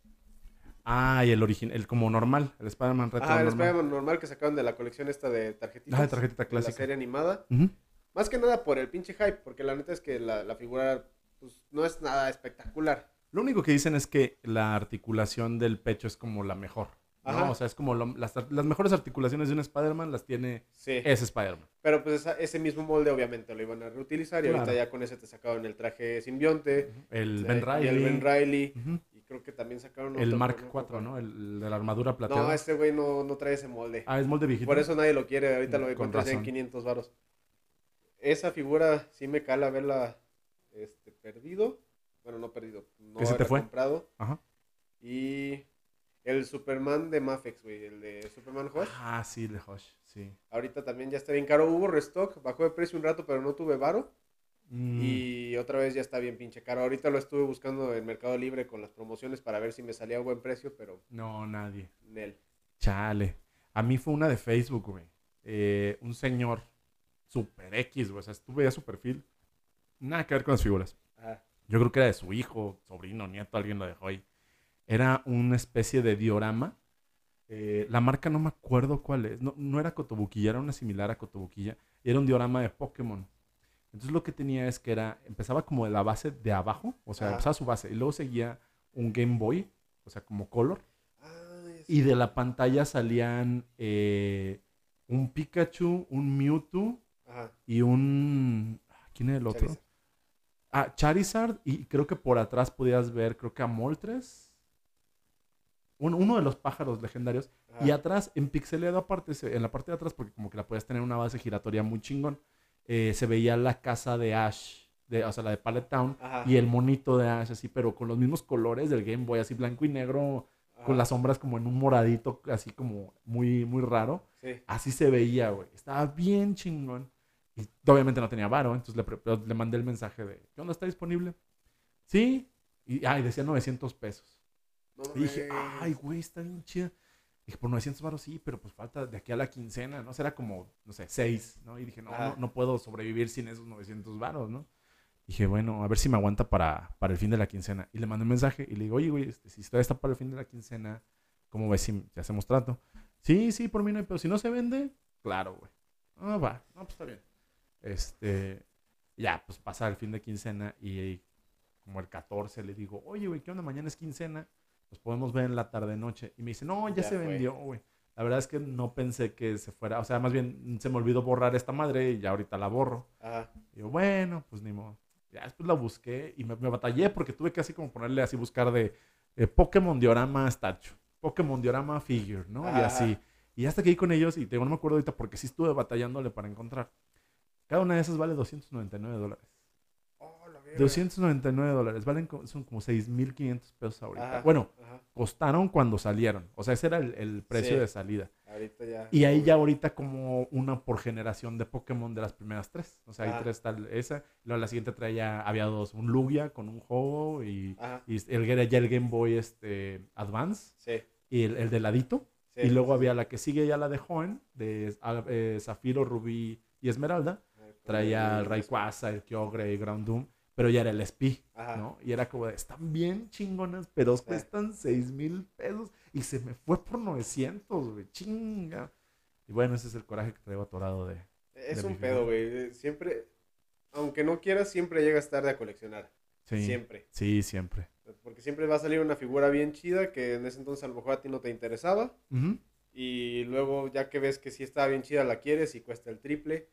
Ah, y el original, el como normal, el Spider-Man retro Ah, el normal. Spider-Man normal que sacaron de la colección esta de tarjetitas. Ah, de tarjetita de clásica. La serie animada. Más que nada por el pinche hype, porque la neta es que la, la figura pues, no es nada espectacular. Lo único que dicen es que la articulación del pecho es como la mejor. ¿no? Ajá. O sea, es como lo- las, las mejores articulaciones de un Spider-Man las tiene Sí. ese Spider-Man. Pero pues esa- ese mismo molde obviamente lo iban a reutilizar y Claro. ahorita ya con ese te sacaron el traje simbionte. El eh, Ben y Riley. el Ben Riley. Creo que también sacaron El Mark no IV. ¿no? El de la armadura plateada. No, este güey no, no trae ese molde. Ah, es molde viejito. Por eso nadie lo quiere. Ahorita lo Con encuentras ya en razón. 500 varos. Esa figura sí me cala verla este, perdido. Bueno, no perdido. No ¿Que se te fue? comprado. Ajá. Y el Superman de Mafex, güey. El de Superman Hush. Ah, sí, de Hush, sí. Ahorita también ya está bien caro. Hubo restock. Bajó de precio un rato, pero no tuve varo. Mm, Y otra vez ya está bien pinche caro. Ahorita lo estuve buscando en Mercado Libre con las promociones para ver si me salía a buen precio, pero No, nadie. Nel. Chale. A mí fue una de Facebook, güey. Eh, un señor super X, güey. O sea, tú veías su perfil. Nada que ver con las figuras. Ajá. Yo creo que era de su hijo, sobrino, nieto, alguien lo dejó ahí. Era una especie de diorama. Eh, la marca no me acuerdo cuál es. No, no era Cotobuquilla, era una similar a Cotobuquilla. Era un diorama de Pokémon. Entonces lo que tenía es que era, empezaba como la base de abajo, o sea, empezaba su base, y luego seguía un Game Boy, o sea, como color, Ah, y de la pantalla salían eh, un Pikachu, un Mewtwo Ajá. y un... ¿Quién era el otro? Charizard. Ah, Charizard y creo que por atrás podías ver, creo que a Moltres. Un- uno de los pájaros legendarios. Ajá. Y atrás, en pixeleado aparte, en la parte de atrás, porque como que la podías tener una base giratoria muy chingón, eh, se veía la casa de Ash, de, o sea, la de Pallet Town, Ajá. y el monito de Ash, así, pero con los mismos colores del Game Boy, así blanco y negro, Ajá. con las sombras como en un moradito, así como muy, muy raro. Sí. Así se veía, güey. Estaba bien chingón. Y obviamente no tenía varo, entonces le, le mandé el mensaje de, ¿qué onda? ¿Está disponible? Sí. Y, ay, decía 900 pesos. No Y dije, ay, güey, está bien chida. Dije, por 900 varos sí, pero pues falta de aquí a la quincena, ¿no? Será como, no sé, 6, ¿no? Y dije, no, no, no puedo sobrevivir sin esos 900 varos, ¿no? Dije, bueno, a ver si me aguanta para, para el fin de la quincena. Y le mandé un mensaje y le digo, oye, güey, este, si todavía está para el fin de la quincena, ¿cómo ves si, si hacemos trato? Sí, sí, por mí no hay pero Si no se vende, claro, güey. Ah, va. No, pues está bien. Este, ya, pues pasa el fin de quincena y como el 14 le digo, oye, güey, ¿qué onda? Mañana es quincena. Nos podemos ver en la tarde-noche. Y me dice, no, ya, Ya se fue. vendió, güey. La verdad es que no pensé que se fuera. O sea, más bien se me olvidó borrar esta madre y ya ahorita la borro. Ajá. Y yo, bueno, pues ni modo. Ya después la busqué y me, me batallé porque tuve que así como ponerle así, buscar de eh, Pokémon Diorama Statue, Pokémon Diorama Figure, ¿no? Y así. Y hasta que di con ellos y te digo, no me acuerdo ahorita porque sí estuve batallándole para encontrar. Cada una de esas vale 299 dólares. Oh, la verga. 299 dólares, valen son como 6.500 pesos ahorita. Ajá. Bueno, Ajá. costaron cuando salieron. O sea, ese era el, el precio Sí. de salida. Ahorita ya. Y ahí ya ahorita como una por generación de Pokémon de las primeras tres. O sea, ahí Ah. tres tal esa. Luego la siguiente traía, había dos, un Lugia con un juego y, Ajá. y el, era ya el Game Boy este, Advance Sí. y el, el de ladito. sí. Y luego había la que sigue ya la de Joven, de ah, eh, Zafiro, Rubí y Esmeralda. Ver, Traía el Rayquaza, el Kyogre y Ground Doom, pero ya era el SP. Ajá. ¿no? Y era como de, están bien chingonas, pero cuestan 6 mil pesos. Y se me fue por 900, güey, chinga. Y bueno, ese es el coraje que traigo atorado de... Es de un pedo, güey. Siempre, aunque no quieras, siempre llegas tarde a coleccionar. Sí, Siempre. sí, siempre. Porque siempre va a salir una figura bien chida que en ese entonces a lo mejor a ti no te interesaba. Ujú. Y luego ya que ves que sí está bien chida la quieres y cuesta el triple.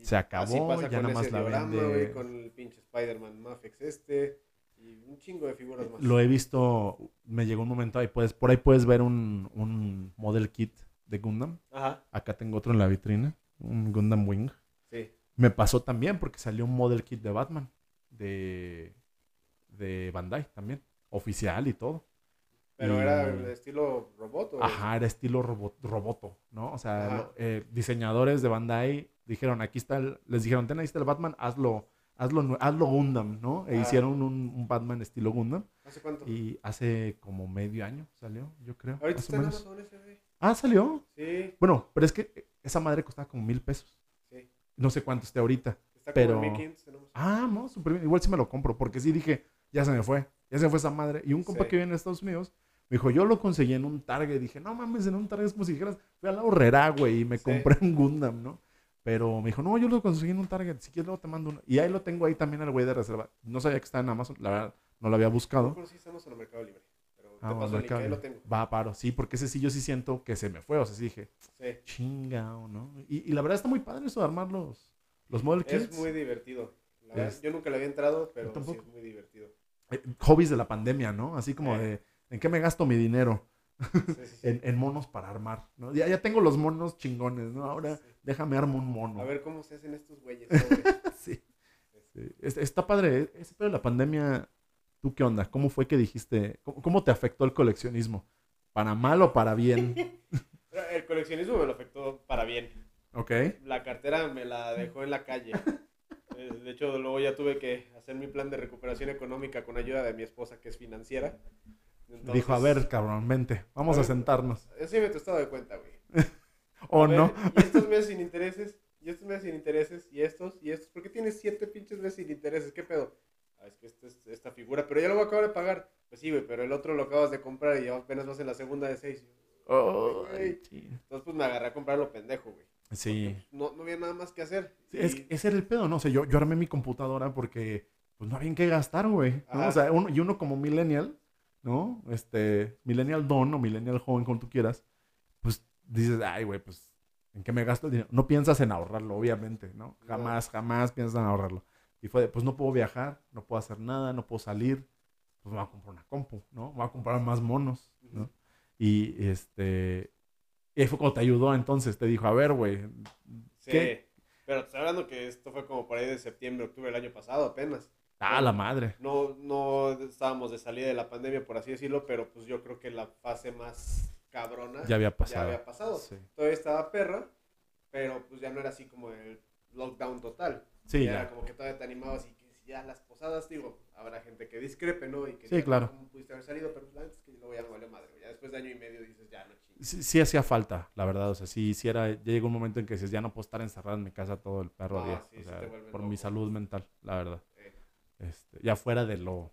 Se acabó, así pasa ya nada más la vende. güey, con el pinche Spider-Man Mafex este. Y un chingo de figuras más. Lo he visto, me llegó un momento ahí, puedes, por ahí puedes ver un, un model kit de Gundam. Ajá, Acá tengo otro en la vitrina, un Gundam Wing. sí. Me pasó también porque salió un model kit de Batman, de, de Bandai también, oficial y todo. Pero Y- era el estilo robot. ¿o? Ajá, era estilo robo- roboto, ¿no? O sea, lo- eh, diseñadores de Bandai dijeron, aquí está el, les dijeron, ten ahí está el Batman, hazlo, hazlo, hazlo Gundam, ¿no? E hicieron un, un Batman estilo Gundam ¿Hace cuánto? y hace como medio año salió, yo creo. Ahorita está en. Amazon güey. Ah, salió. Sí, Bueno, pero es que esa madre costaba como mil pesos. sí. No sé cuánto esté ahorita. Está Pero- como en 1500 en Amazon. Ah, no, súper bien. Igual sí me lo compro, porque sí dije, ya se me fue, ya se me fue esa madre. Y un compa Sí. que viene de Estados Unidos me dijo, yo lo conseguí en un Target. Dije, no mames, en un Target es como si dijeras, fui a la horrera, güey, y me Sí. compré un Gundam, ¿no? Pero me dijo, no, yo lo conseguí en un Target, si quieres luego te mando uno. Y ahí lo tengo ahí también al güey de reserva. No sabía que estaba en Amazon, la verdad, no lo había buscado. si estamos en el Mercado Libre. Pero Ah, te paso el Mercado ahí lo tengo. Va, paro. Sí, porque ese sí yo sí siento que se me fue. O sea, sí dije, Sí. chingao, ¿no? Y, y la verdad está muy padre eso de armar los, los model kits. Es muy divertido. La verdad, Es- Yo nunca le había entrado, pero sí es muy divertido. Eh, hobbies de la pandemia, ¿no? Así como Eh. de, ¿en qué me gasto mi dinero? Sí, sí, sí. *laughs* En, en monos para armar, ¿no? Ya, ya tengo los monos chingones, ¿no? Ahora déjame armo un mono. A ver cómo se hacen estos güeyes. *laughs* Sí. Es- Está padre. ¿eh? Ese pedo de la pandemia, ¿tú qué onda? ¿Cómo fue que dijiste? ¿Cómo, cómo te afectó el coleccionismo? ¿Para mal o para bien? *laughs* Pero el coleccionismo me lo afectó para bien. ¿Ok? La cartera me la dejó en la calle. Eh, De hecho, luego ya tuve que hacer mi plan de recuperación económica con ayuda de mi esposa, que es financiera. Entonces, Dijo, a ver, cabrón, vente, vamos A a ver. sentarnos. Decime tu estado de cuenta, güey. *laughs* ¿O A ver, no? Y estos meses sin intereses, y estos meses sin intereses, y estos, y estos. ¿Por qué tienes siete pinches meses sin intereses? ¿Qué pedo? Ah, es que esta es esta figura, pero ya lo voy a acabar de pagar. Pues sí, güey, pero el otro lo acabas de comprar y ya apenas vas en la segunda de seis. Ay, sí. Entonces, pues me agarré a comprar lo pendejo, güey. Sí. No, no había nada más que hacer. Sí, es, Y- ese era el pedo, ¿no? O sea, yo, yo armé mi computadora porque pues no había en qué gastar, güey. O sea, uno, y uno como millennial, ¿no? Este, millennial don o millennial joven, como tú quieras, pues dices, ay, güey, pues, ¿en qué me gasto el dinero? No piensas en ahorrarlo, obviamente, ¿no? Jamás, jamás piensas en ahorrarlo. Y fue de, pues no puedo viajar, no puedo hacer nada, no puedo salir, pues me voy a comprar una compu, ¿no? Me voy a comprar más monos, ¿no? Y este... Y fue cuando te ayudó, entonces te dijo, a ver, güey, Sí. Pero te estoy hablando que esto fue como por ahí de septiembre, octubre del año pasado apenas. Ah, la madre. No, no estábamos de salida de la pandemia, por así decirlo, pero pues yo creo que la fase más cabrona Ya había pasado. había pasado. Sí, Todavía estaba perra, pero pues ya no era así como el lockdown total. Sí, ya, ya. era como que todavía te animabas y que si ya las posadas, digo, habrá gente que discrepe, ¿no? Y que Sí, claro. ¿Cómo pudiste haber salido? Pero pues, la neta es que luego ya me valió madre. Ya después de año y medio dices, ya no chingues. Sí, sí hacía falta, la verdad. O sea, sí, sí era. Ya llegó un momento en que dices, ya no puedo estar encerrado en mi casa todo el perro No, día. sí, o sea, por mi salud mental, la verdad. Este, ya fuera de lo,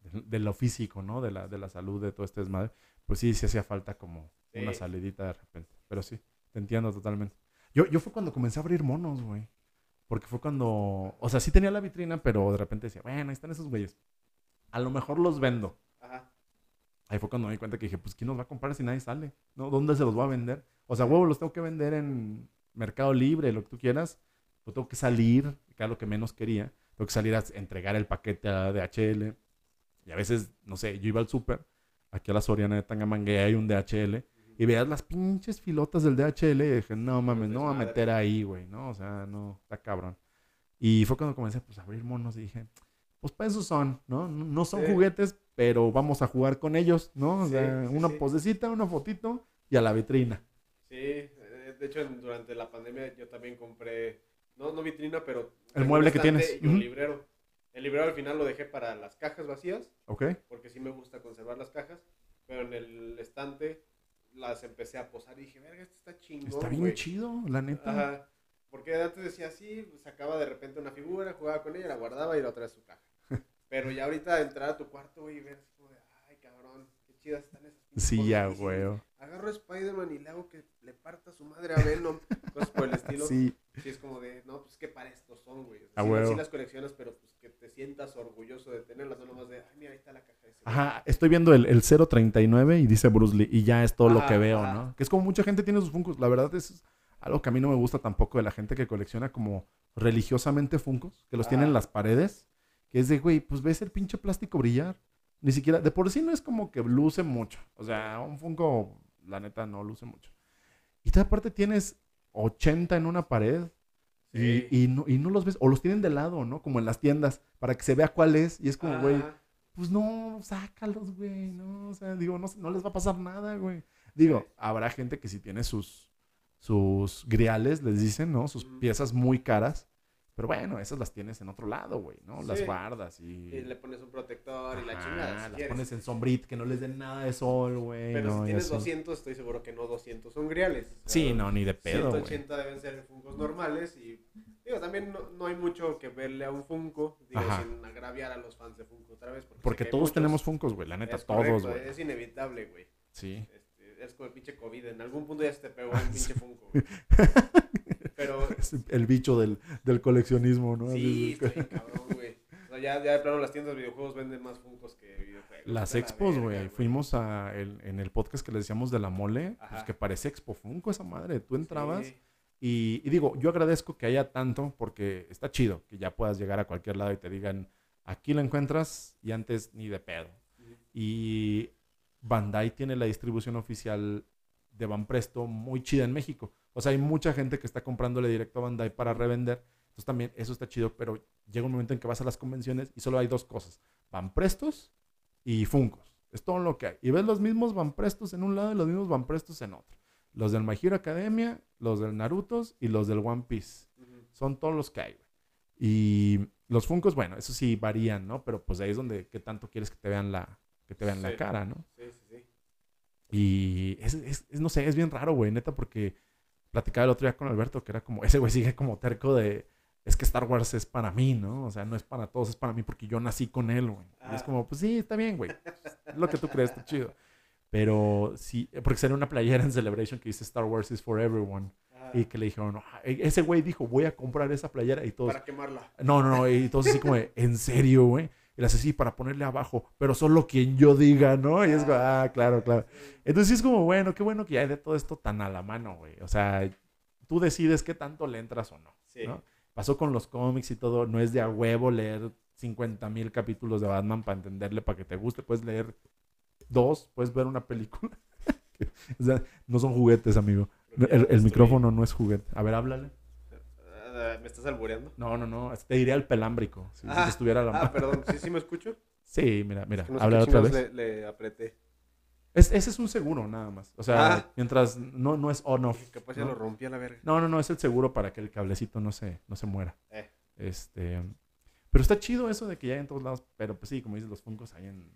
de, de lo físico, ¿no? De la, de la salud, de todo este desmadre. Pues sí, sí hacía falta como una Sí. salidita de repente. Pero sí, te entiendo totalmente. Yo, yo fue cuando comencé a abrir monos, güey. Porque fue cuando. O sea, sí tenía la vitrina, pero de repente decía, bueno, ahí están esos güeyes. A lo mejor los vendo. Ajá. Ahí fue cuando me di cuenta que dije, pues ¿quién los va a comprar si nadie sale? ¿No? ¿Dónde se los va a vender? O sea, huevo, los tengo que vender en Mercado Libre, lo que tú quieras. Pues tengo que salir, que era lo que menos quería. Tengo que salir a entregar el paquete a DHL. Y a veces, no sé, yo iba al súper, aquí a la Soriana de Tangamangue hay un DHL. Y veías las pinches filotas del DHL y dije, no mames, no me voy a meter ahí, güey, ¿no? O sea, no, está cabrón. Y fue cuando comencé pues, a abrir monos y dije, pues para eso son, ¿no? No no son Sí. juguetes, pero vamos a jugar con ellos, ¿no? O Sí, sea, sí, una posecita, una fotito y a la vitrina. Sí, eh, de hecho durante la pandemia yo también compré, no, no vitrina, pero... El mueble que tienes. Y un librero. El librero al final lo dejé para las cajas vacías, ¿Ok? porque sí me gusta conservar las cajas, pero en el estante las empecé a posar y dije, verga, esto está chingón, Está bien güey". chido, la neta. Ajá. Porque antes decía así, sacaba de repente una figura, jugaba con ella, la guardaba y la otra en su caja. *laughs* Pero ya ahorita entrar a tu cuarto, güey, y ver así como de, ay, cabrón, qué chidas están esas Sí, cosas". ya, güey. Agarro a Spider-Man y le hago que le parta su madre a Venom, *laughs* cosas por el estilo. Sí. Sí, es como de, no, pues que para estos son, güey. O sea, sí, las coleccionas, pero pues que te sientas orgulloso de tenerlas, no nomás de, ay, mira, ahí está la caja de ese. güey". Ajá, estoy viendo el, el 039 y dice Bruce Lee y ya es todo lo Ajá, que veo, ajá. ¿no? Que es como mucha gente tiene sus Funkos. La verdad es algo que a mí no me gusta tampoco de la gente que colecciona como religiosamente Funkos, que los tienen en Ajá. las paredes, que es de, güey, pues ves el pinche plástico brillar. Ni siquiera, de por sí no es como que luce mucho. O sea, un Funko, la neta, no luce mucho. Y tú aparte tienes 80 en una pared Sí. y, y no, y no los ves, o los tienen de lado, ¿no? Como en las tiendas, para que se vea cuál es. Y es como, güey, pues no, sácalos, güey, no, o sea, digo, no, no les va a pasar nada, güey. Digo, habrá gente que si tiene sus, sus griales, les dicen, ¿no? Sus Ujú. piezas muy caras, pero bueno, esas las tienes en otro lado, güey, ¿no? Las Sí. guardas y... Y le pones un protector y la chingada. si las quieres. pones en sombrita, que no les den nada de sol, güey. Pero no, si tienes así. 200, estoy seguro que no 200 son griales. Sí, no, ni de pedo, güey. 180 deben ser Funkos normales y digo, también no, no hay mucho que verle a un Funko, digo, Ajá. sin agraviar a los fans de Funko otra vez. Porque, Porque todos muchos. tenemos Funkos, güey, la neta, Es todos, güey. Es inevitable, güey. Sí. Este, es como el pinche COVID, en algún punto ya se te pegó un pinche Funko. *laughs* Pero *laughs* Es el bicho del, del coleccionismo, ¿no? sí, Así está es que- bien cabrón, güey. O sea, ya, ya de plano las tiendas de videojuegos venden más Funkos que videojuegos. Las expos, güey. Fuimos a el- en el podcast que les decíamos de la mole, pues que parece Expo Funko esa madre. Tú entrabas Sí. y, y digo, yo agradezco que haya tanto porque está chido que ya puedas llegar a cualquier lado y te digan, aquí lo encuentras y antes ni de pedo. Y Bandai tiene la distribución oficial de Van Presto muy chida en México. O sea, hay mucha gente que está comprándole directo a Bandai para revender. Entonces también eso está chido, pero llega un momento en que vas a las convenciones y solo hay dos cosas. Van Prestos y Funcos. Es todo lo que hay. Y ves los mismos Van Prestos en un lado y los mismos Van Prestos en otro. Los del My Hero Academia, los del Narutos y los del One Piece. Son todos los que hay, güey. Y los Funcos, bueno, eso sí varían, ¿no? Pero pues ahí es donde qué tanto quieres que te vean la, que te vean la cara, ¿no? Sí, sí. Y es, es- es- no sé, es bien raro, güey, neta, porque platicaba el otro día con Alberto que era como, *laughs* ese güey sigue como terco de, es que Star Wars es para mí, ¿no? O sea, no es para todos, es para mí porque yo nací con él, güey. Y es Ah. como, pues sí, está bien, güey. Es lo que tú crees, está chido. Pero sí, porque salió una playera en Celebration que dice Star Wars is for everyone. Ah, Y que le dijeron, "Ah", ese güey dijo, voy a comprar esa playera y todos, Para quemarla. no, no, no. Y todos así como, ¿en serio, güey? Y le hace así para ponerle abajo, pero solo quien yo diga, ¿no? Y es ah, claro, claro. Entonces sí es como, bueno, qué bueno que ya hay de todo esto tan a la mano, güey. O sea, tú decides qué tanto le entras o no. Sí. ¿no? Pasó con los cómics y todo. No es de a huevo leer 50 mil capítulos de Batman para entenderle, para que te guste. Puedes leer dos, puedes ver una película. *laughs* o sea, no son juguetes, amigo. El, micrófono no es juguete. A ver, háblale. ¿Me estás albureando? No, no, no. Te diría el pelámbrico. Si, Ah, estuviera la Ah, perdón. ¿Sí, sí me escucho? Sí, mira, mira. Que qué otra vez. Le, le apreté. Es- ese es un seguro, nada más. O sea, Ah. mientras no, no es on-off. Capaz ya ¿no? lo rompí a la verga. No, no, no, es el seguro para que el cablecito no se, no se muera. Eh. Este. Pero está chido eso de que ya hay en todos lados. Pero pues sí, como dices, los funcos ahí en.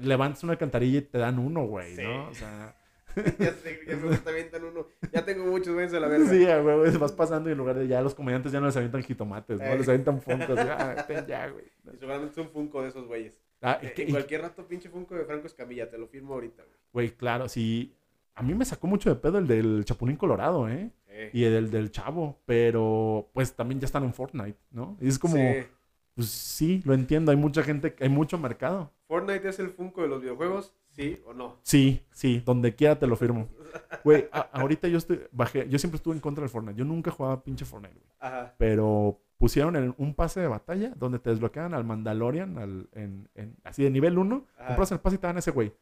levantas una cantarilla y te dan uno, güey, Sí. ¿no? O sea. *laughs* ya sé, ya me te avientan uno. Ya tengo muchos, váyanse a la verga. Sí, güey, vas pasando y en lugar de ya los comediantes ya no les avientan jitomates, ¿no? Eh. Les avientan funcos. *laughs* Ten ya, güey. Y seguramente es un Funko de esos güeyes. Ah, Eh, que- en cualquier rato, pinche Funko de Franco Escamilla, te lo firmo ahorita, güey. Güey, claro, sí. A mí me sacó mucho de pedo el del Chapulín Colorado, ¿eh? Eh, y el del chavo, pero pues también ya están en Fortnite, ¿no? Y es como, sí. pues sí, lo entiendo, hay mucha gente, hay mucho mercado. ¿Fortnite es el Funko de los videojuegos? ¿Sí o no? Sí, sí, donde quiera te lo firmo. Güey, ahorita yo estoy, bajé, yo siempre estuve en contra del Fortnite, yo nunca jugaba pinche Fortnite, güey. Ajá. Pero pusieron en un pase de batalla donde te desbloqueaban al Mandalorian, al, en, en- así de nivel 1, Ajá. compras el pase y te dan ese güey.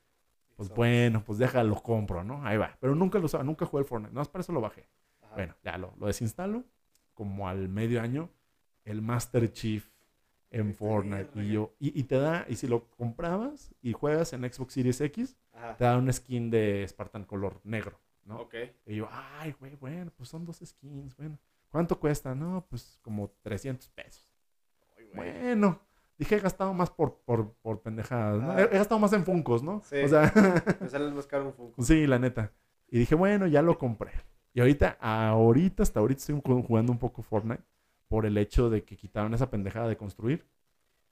Pues Eso. bueno, pues déjalo, compro, ¿no? Ahí va. Pero nunca lo usaba, nunca jugué el Fortnite, nada más para eso lo bajé. Ajá. Bueno, ya lo, lo desinstalo. Como al medio año, el Master Chief en Vete Fortnite. Y yo, y, y te da, y si lo comprabas y juegas en Xbox Series X, Ajá. te da un skin de Spartan color negro, ¿no? Ok. Y yo, ay, güey, bueno, pues son dos skins, bueno. ¿Cuánto cuesta? No, pues como 300 pesos. Ay. Bueno, dije, he gastado más por, por, por pendejadas, ¿no? Ah. He, he gastado más en Funcos, ¿no? Sí. O sea, *laughs* Me *laughs* sale más caro un Funko. Sí, la neta. Y dije, bueno, ya lo compré. Y ahorita, ahorita, hasta ahorita estoy ju- jugando un poco Fortnite por el hecho de que quitaron esa pendejada de construir.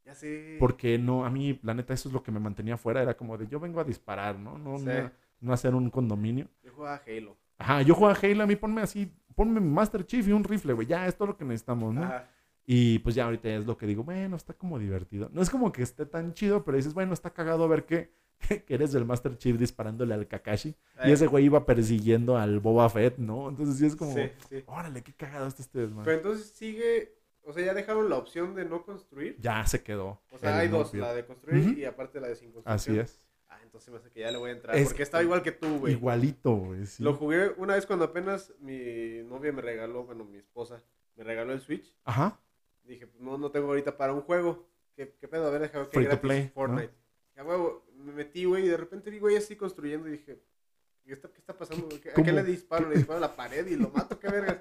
Ya sé. Porque no, a mí, la neta, eso es lo que me mantenía fuera. Era como de yo vengo a disparar, ¿no? No, Sí. no, no hacer un condominio. Yo jugaba Halo. Ajá, yo juego a Halo, a mí ponme así, ponme Master Chief y un rifle, güey. Ya, es todo lo que necesitamos, ¿no? Ajá. Y pues ya ahorita es lo que digo, bueno, está como divertido. No es como que esté tan chido, pero dices, bueno, está cagado ver que, *laughs* que eres el Master Chief disparándole al Kakashi. Y ese güey iba persiguiendo al Boba Fett, ¿no? Entonces sí es como, Sí, sí. órale, qué cagado está este desmadre. Pero entonces sigue. O sea, ya dejaron la opción de no construir. Ya se quedó. O sea, hay no dos: la de construir y aparte la de sin construcción. Así es. Ah, entonces me hace que ya le voy a entrar. Es- porque estaba igual que tú, güey. Igualito, güey. sí. Lo jugué una vez cuando apenas mi novia me regaló, bueno, mi esposa me regaló el Switch. Ajá. Dije, pues no, no tengo ahorita para un juego. ¿Qué, qué pedo? A ver, déjame que Free to play, Fortnite. Ya, huevo, me metí, güey, y de repente vi, güey, así construyendo y dije, ¿qué está, qué está pasando? ¿A qué le disparo? Le disparo a la pared y lo mato, qué vergas.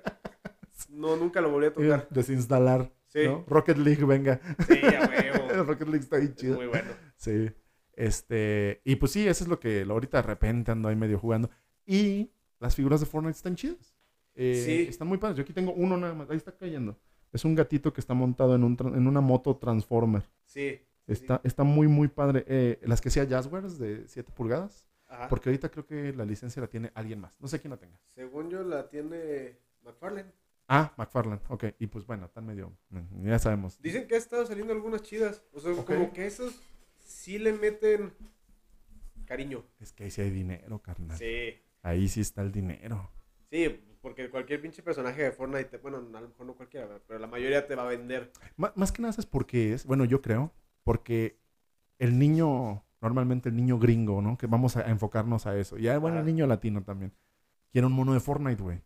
No, nunca lo volví a tocar. Desinstalar. Sí, ¿no? Rocket League, venga. sí, a huevo. *laughs* Rocket League está ahí Es chido. muy bueno. Sí. Este. Y pues sí, eso es lo que lo- ahorita de repente ando ahí medio jugando. Y las figuras de Fortnite están chidas. Eh, Sí. Están muy padres. Yo aquí tengo uno nada más. Ahí está cayendo. Es un gatito que está montado en, un en una moto Transformer. Sí. Está, está muy, muy padre. Eh, las que sea Jazzwares de 7 pulgadas. Ajá. Porque ahorita creo que la licencia la tiene alguien más. No sé quién la tenga. Según yo la tiene McFarlane. Ah, McFarland, ok. Y pues bueno, están medio. mm, Ya sabemos. Dicen que ha estado saliendo algunas chidas. O sea, como que esos sí le meten cariño. Es que ahí sí hay dinero, carnal. Sí. Ahí sí está el dinero. Sí, porque cualquier pinche personaje de Fortnite, bueno, a lo mejor no cualquiera, pero la mayoría te va a vender. Má- más que nada, ¿sabes por qué es? Bueno, yo creo, porque el niño, normalmente el niño gringo, ¿no? Que vamos a enfocarnos a eso. Y ah, bueno, el niño latino también. Quiere un mono de Fortnite, güey.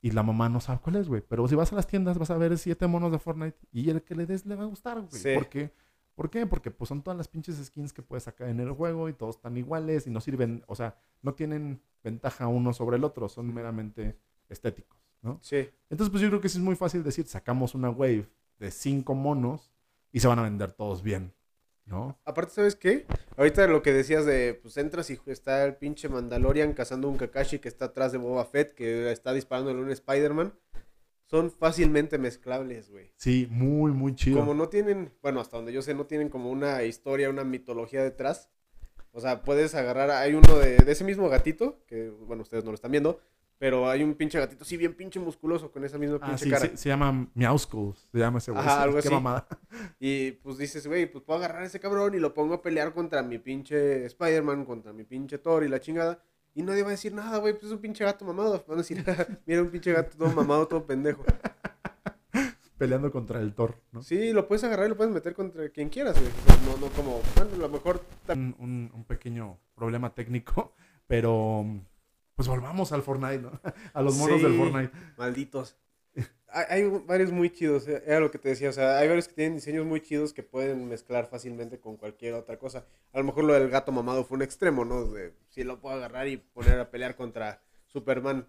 Y la mamá no sabe cuál es, güey. Pero si vas a las tiendas, vas a ver siete monos de Fortnite. Y el que le des le va a gustar, güey. Sí. ¿Por qué? ¿Por qué? Porque pues son todas las pinches skins que puedes sacar en el juego y todos están iguales y no sirven, o sea, no tienen ventaja uno sobre el otro, son meramente estéticos, ¿no? Sí. Entonces, pues yo creo que sí es muy fácil decir, sacamos una wave de cinco monos y se van a vender todos bien, ¿no? Aparte, ¿sabes qué? Ahorita lo que decías de, pues entras y está el pinche Mandalorian cazando un Kakashi que está atrás de Boba Fett, que está disparándole un Spider-Man. Son fácilmente mezclables, güey. Sí, muy, muy chido. Como no tienen, bueno, hasta donde yo sé, no tienen como una historia, una mitología detrás. O sea, puedes agarrar, hay uno de, de ese mismo gatito, que, bueno, ustedes no lo están viendo, pero hay un pinche gatito, sí, bien pinche musculoso, con esa misma Ah, pinche sí, cara. se, se llama Meowskull, se llama ese güey. Ajá, algo Qué así. mamada. Y pues dices, güey, pues puedo agarrar a ese cabrón y lo pongo a pelear contra mi pinche Spider-Man, contra mi pinche Thor y la chingada. Y nadie va a decir nada, güey, pues es un pinche gato mamado. Van a decir, *laughs* mira un pinche gato todo mamado, todo pendejo. *laughs* Peleando contra el Thor, ¿no? Sí, lo puedes agarrar y lo puedes meter contra quien quieras, güey. O sea, no, no como, bueno, a lo mejor... Un, un- un pequeño problema técnico, *laughs* pero pues volvamos al Fortnite, ¿no? *laughs* A los monos Sí. del Fortnite. Malditos. Hay, hay varios muy chidos, eh, era lo que te decía, o sea, hay varios que tienen diseños muy chidos que pueden mezclar fácilmente con cualquier otra cosa. A lo mejor lo del gato mamado fue un extremo, ¿no? De, si lo puedo agarrar y poner a pelear contra Superman,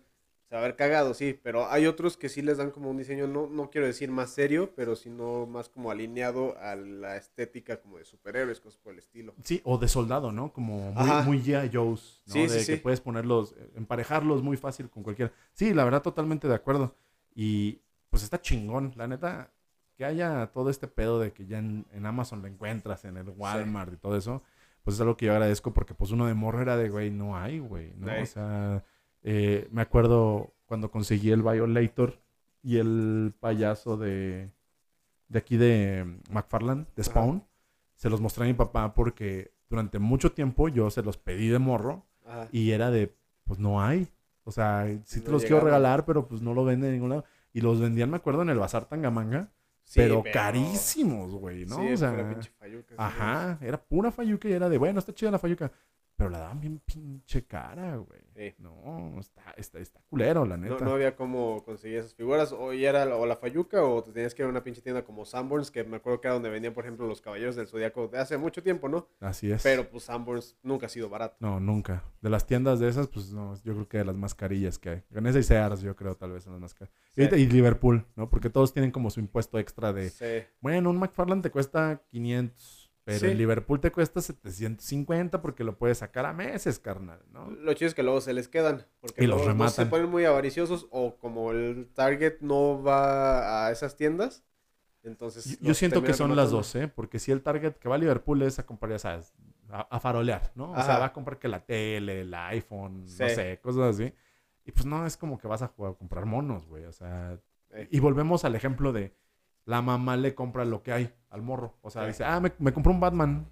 ver cagado, sí, pero hay otros que sí les dan como un diseño, no, no quiero decir más serio, pero sino más como alineado a la estética como de superhéroes, cosas por el estilo. Sí, o de soldado, ¿no? Como muy, Ajá. muy G.I. Joe's, ¿no? Sí, de sí, que sí. puedes ponerlos, eh, emparejarlos muy fácil con cualquiera. Sí, la verdad, totalmente de acuerdo. Y pues está chingón, la neta, que haya todo este pedo de que ya en, en Amazon lo encuentras, en el Walmart y todo eso, pues es algo que yo agradezco porque pues uno de morro era de, güey, no hay, güey, ¿no? O sea, eh, me acuerdo cuando conseguí el Violator y el payaso de, de aquí de McFarland, de Ajá. Spawn, se los mostré a mi papá porque durante mucho tiempo yo se los pedí de morro Ajá. y era de, pues no hay. O sea, sí te los quiero regalar, pero pues no lo venden en ningún lado. Y los vendían, me acuerdo, en el Bazar Tangamanga, Sí, pero, carísimos, güey, ¿no? Sí, o sea, pura pinche fayuca, sí. ajá, era pura fayuca y era de, bueno, está chida la fayuca. Pero la daban bien pinche cara, güey. Sí. No, está, está, está culero, la No, neta. no había cómo conseguir esas figuras. O ya era la- o la Fayuca o te tenías que ir a una pinche tienda como Sanborns, que me acuerdo que era donde vendían, por ejemplo, los Caballeros del Zodiaco de hace mucho tiempo, ¿no? Así es. Pero pues Sanborns nunca ha sido barato. No, nunca. De las tiendas de esas, pues no, yo creo que de las más carillas que hay. En esa y Sears, yo creo, tal vez son las más caras. Sí. Y, y Liverpool, ¿no? Porque todos tienen como su impuesto extra de, Sí. bueno, un McFarland te cuesta 500, pero Sí. en Liverpool te cuesta 750 porque lo puedes sacar a meses, carnal, ¿no? Lo chido es que luego se les quedan. Porque Y los no se rematan. ponen muy avariciosos o como el Target no va a esas tiendas. Entonces. Yo, siento que son las rematando. dos, ¿eh? Porque si el target que va a Liverpool es a comprar, ya sabes, a, a farolear, ¿no? O sea, Ajá. va a comprar que la tele, el iPhone, no Sí. sé, cosas así. Y pues no, es como que vas a jugar a comprar monos, güey. O sea, Eh. y volvemos al ejemplo de la mamá le compra lo que hay al morro. O sea, Sí. dice, ah, me, me compré un Batman,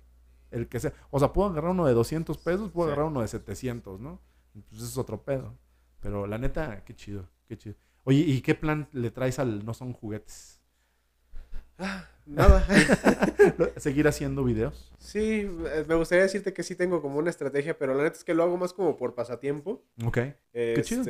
el que sea. O sea, puedo agarrar uno de 200 pesos, puedo Sí. agarrar uno de 700, ¿no? Pues eso es otro pedo. Pero la neta, qué chido, qué chido. Oye, ¿y qué plan le traes al No Son Juguetes? Nada. *laughs* ¿Seguir haciendo videos? sí, eh, me gustaría decirte que sí tengo como una estrategia, pero la neta es que lo hago más como por pasatiempo. Ok. chido.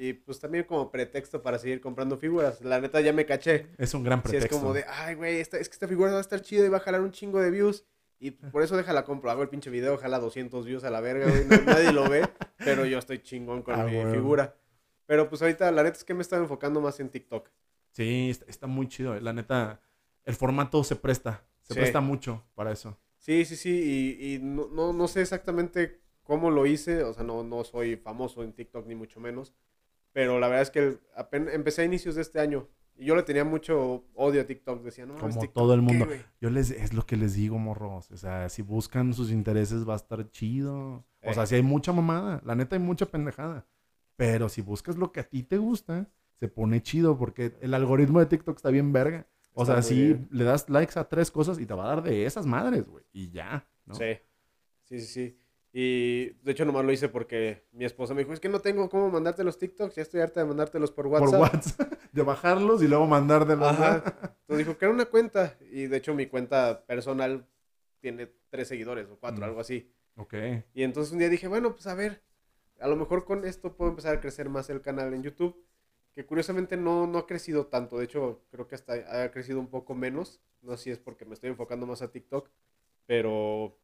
Y pues también como pretexto para seguir comprando figuras. La neta ya me caché. Es un gran Si pretexto. es como de, ay, güey, esta- es que esta figura va a estar chida y va a jalar un chingo de views. Y *laughs* por eso déjala compro. Hago el pinche video, jala 200 views a la verga, güey. no- nadie lo ve, pero yo estoy chingón con Ah, mi figura. Pero pues ahorita la neta es que me estaba enfocando más en TikTok. Sí, está, está muy chido. eh. La neta, el formato se presta. Se Sí. presta mucho para eso. Sí, sí, sí. Y, y no, no, no sé exactamente cómo lo hice. O sea, no, no soy famoso en TikTok ni mucho menos. Pero la verdad es que el- apenas, empecé a inicios de este año. Y yo le tenía mucho odio a TikTok. Decía, no, Como TikTok, todo el ¿qué, mundo. güey?". Yo les, es lo que les digo, morros. O sea, si buscan sus intereses va a estar chido. O Eh. sea, si hay mucha mamada. La neta hay mucha pendejada. Pero si buscas lo que a ti te gusta, se pone chido porque el algoritmo de TikTok está bien verga. O Está sea, bien. le das likes a tres cosas y te va a dar de esas madres, güey. Y ya, ¿no? Sí, sí, sí, sí. Y de hecho nomás lo hice porque mi esposa me dijo, es que no tengo cómo mandarte los TikToks, ya estoy harta de mandártelos por WhatsApp. Por WhatsApp. *laughs* De bajarlos y luego mandar de los... Ajá. Entonces dijo, crea una cuenta. Y de hecho mi cuenta personal tiene tres seguidores o cuatro, Mm. algo así. Ok. Y entonces un día dije, bueno, pues a ver, a lo mejor con esto puedo empezar a crecer más el canal en YouTube, que curiosamente no, no ha crecido tanto, de hecho creo que hasta ha crecido un poco menos, no sé si es porque me estoy enfocando más a TikTok, pero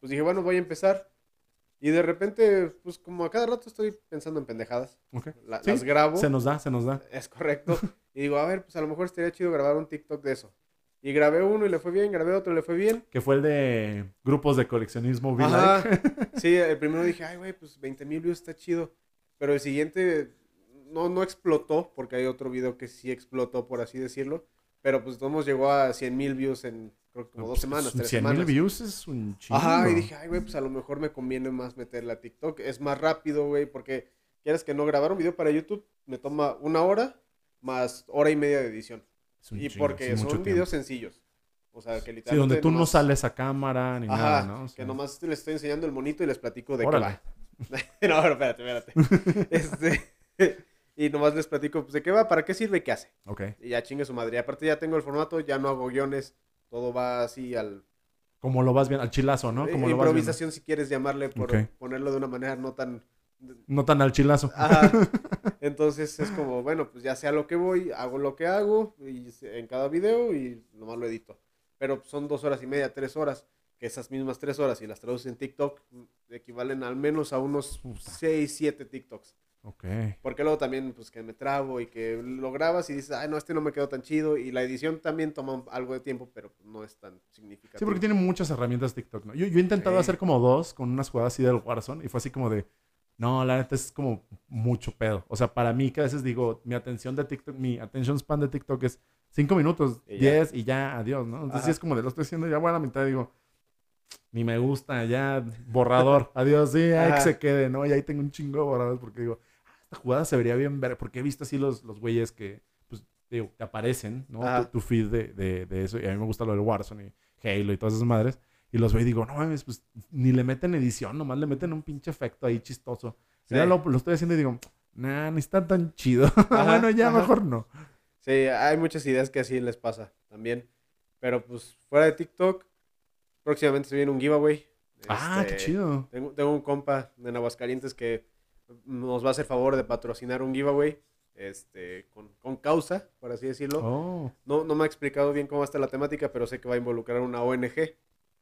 pues dije, bueno, voy a empezar. Y de repente, pues como a cada rato estoy pensando en pendejadas, ok. la- Sí, las grabo, Se nos da, se nos da. es correcto, y digo, a ver, pues a lo mejor estaría chido grabar un TikTok de eso. Y grabé uno y le fue bien, grabé otro y le fue bien. Que fue el de grupos de coleccionismo Ajá. Like. *laughs* Sí, el primero dije, ay, güey, pues 20 mil views está chido. Pero el siguiente no, no explotó, porque hay otro video que sí explotó, por así decirlo. Pero pues todos llegó a 100 mil views en creo que como dos semanas, tres 100 semanas. mil views es un chingo. Ajá, y dije, ay, güey, pues a lo mejor me conviene más meterla a TikTok. Es más rápido, güey, porque quieres que no grabar un video para YouTube me toma una hora más hora y media de edición. Y chingo, porque sí, son tiempo. videos sencillos. O sea, que Sí, literalmente. donde tú no sales a cámara ni Ajá, nada, ¿no? O sea, que nomás les estoy enseñando el monito y les platico de Órale. qué va. *laughs* no, pero espérate, espérate. *laughs* este, y nomás les platico pues, de qué va, para qué sirve y qué hace. Ok. Y ya chingue su madre. Y aparte ya tengo el formato, ya no hago guiones, todo va así al... Como lo vas viendo, al chilazo, ¿no? Como lo vas viendo. improvisación si quieres llamarle, por ponerlo de una manera no tan... No tan al chilazo. Ajá. *laughs* Entonces es como, bueno, pues ya sé a lo que voy, hago lo que hago y en cada video y nomás lo edito. Pero son dos horas y media, tres horas, que esas mismas tres horas y las traduces en TikTok equivalen al menos a unos Puta. seis, siete TikToks. Ok. Porque luego también, pues que me trabo y que lo grabas y dices, ay, no, este no me quedó tan chido. Y la edición también toma algo de tiempo, pero no es tan significativo. Sí, porque tiene muchas herramientas TikTok, ¿no? Yo, yo he intentado Sí. hacer como dos con unas jugadas así del Warzone y fue así como de, no, la neta es como mucho pedo. O sea, para mí que a veces digo, mi atención de TikTok, mi attention span de TikTok es cinco minutos, Y diez y ya, adiós, ¿no? Entonces sí es como de lo estoy haciendo, ya voy a la mitad digo, ni me gusta, ya, borrador, *laughs* adiós, sí, hay que se quede, ¿no? Y ahí tengo un chingo de borradores porque digo, esta jugada se vería bien ver, porque he visto así los, los güeyes que, pues, digo, te aparecen, ¿no? Tu, tu feed de, de, de eso, y a mí me gusta lo del Warzone y Halo y todas esas madres. Y los veo y digo, no mames, pues ni le meten edición, nomás le meten un pinche efecto ahí chistoso. Y Sí. ya lo, lo estoy haciendo y digo, nah, ni está tan chido. *laughs* bueno, ya ajá. mejor no. Sí, hay muchas ideas que así les pasa también. Pero pues fuera de TikTok, próximamente se viene un giveaway. Ah, qué Este, chido. Tengo, tengo un compa en Aguascalientes que nos va a hacer favor de patrocinar un giveaway este, con, con causa, por así decirlo. Oh. No, no me ha explicado bien cómo está la temática, pero sé que va a involucrar una ONG.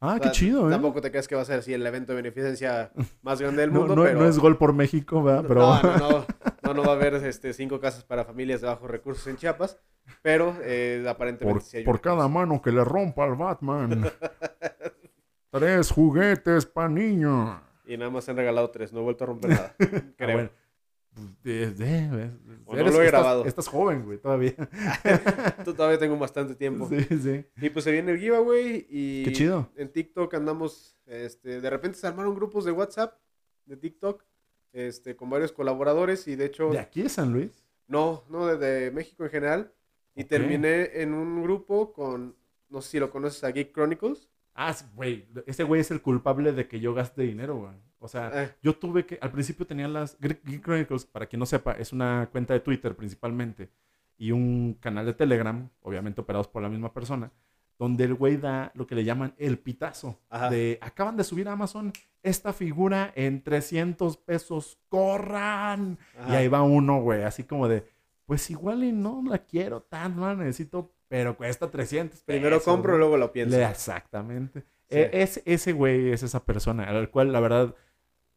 Ah, O qué chido, ¿eh? Tampoco te creas que va a ser así el evento de beneficencia más grande del *laughs* No, mundo, no- pero... no es gol por México, ¿verdad? Pero No, no, no, no, no va a haber este, cinco casas para familias de bajos recursos en Chiapas, pero eh, aparentemente por, sí hay por cada mano que le rompa al Batman. *laughs* Tres juguetes para niño. Y nada más se han regalado tres, no he vuelto a romper nada. *laughs* Ah, creo. bueno. De- de- de- O no lo he grabado. Estás joven, güey, todavía. *laughs* Tú todavía tengo bastante tiempo. Sí, sí. Y pues se viene el giveaway y Qué chido. en TikTok andamos, este, de repente se armaron grupos de WhatsApp de TikTok, este, con varios colaboradores y de hecho, ¿De aquí de San Luis? no, no, de, de México en general. Y Ok. terminé en un grupo con, no sé si lo conoces, a Geek Chronicles. Ah, güey. Ese güey es el culpable de que yo gaste dinero, güey. O sea, Eh, yo tuve que. Al principio tenía las. Geek Chronicles, para quien no sepa, es una cuenta de Twitter principalmente. Y un canal de Telegram, obviamente operados por la misma persona. Donde el güey da lo que le llaman el pitazo. Ajá. De acaban de subir a Amazon esta figura en 300 pesos. ¡Corran! Y ahí va uno, güey, así como de. Pues igual y no la quiero tan, no la necesito, pero cuesta 300 Primero pesos, compro, güey. luego lo pienso. Exactamente. Sí. E- es, ese güey es esa persona, al cual la verdad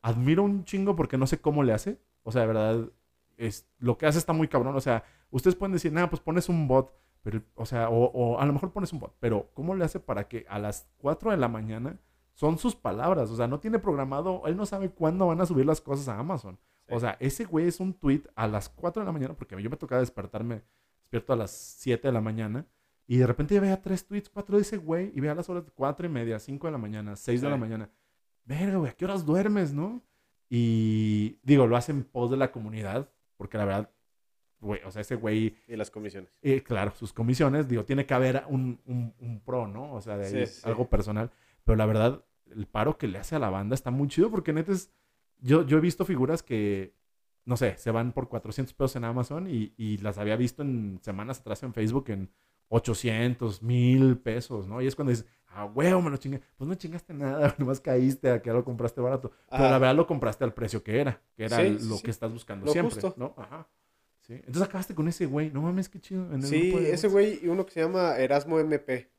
admiro un chingo porque no sé cómo le hace. O sea, de verdad, es, lo que hace está muy cabrón. O sea, ustedes pueden decir, nada, pues pones un bot, pero, o sea, o, o a lo mejor pones un bot, pero ¿cómo le hace para que a las 4 de la mañana son sus palabras? O sea, no tiene programado, él no sabe cuándo van a subir las cosas a Amazon. Sí. O sea, ese güey es un tweet a las 4 de la mañana, porque yo me tocaba despertarme, despierto a las 7 de la mañana, y de repente veía tres tweets, cuatro ese güey, y veía las horas de 4 y media, 5 de la mañana, 6 de la mañana. Verga, güey, ¿a qué horas duermes, no? Y digo, lo hace en pos de la comunidad, porque la verdad, güey, o sea, ese güey, Y las comisiones. eh, claro, sus comisiones, digo, tiene que haber un, un- un pro, ¿no? O sea, de ahí Sí, sí. algo personal. Pero la verdad, el paro que le hace a la banda está muy chido porque neta es... Yo, yo he visto figuras que, no sé, se van por 400 pesos en Amazon y, y las había visto en semanas atrás en Facebook en 800, 1000 pesos, ¿no? Y es cuando dices, ah, huevo, me lo chingué. Pues no chingaste nada, *laughs* nomás caíste a que lo compraste barato. Pero Ajá. la verdad lo compraste al precio que era, que era Sí, lo sí. que estás buscando Lo siempre, justo. ¿no? Ajá. Sí. Entonces acabaste con ese güey. No mames, qué chido. En el Sí, ese güey y uno que se llama Erasmo MP.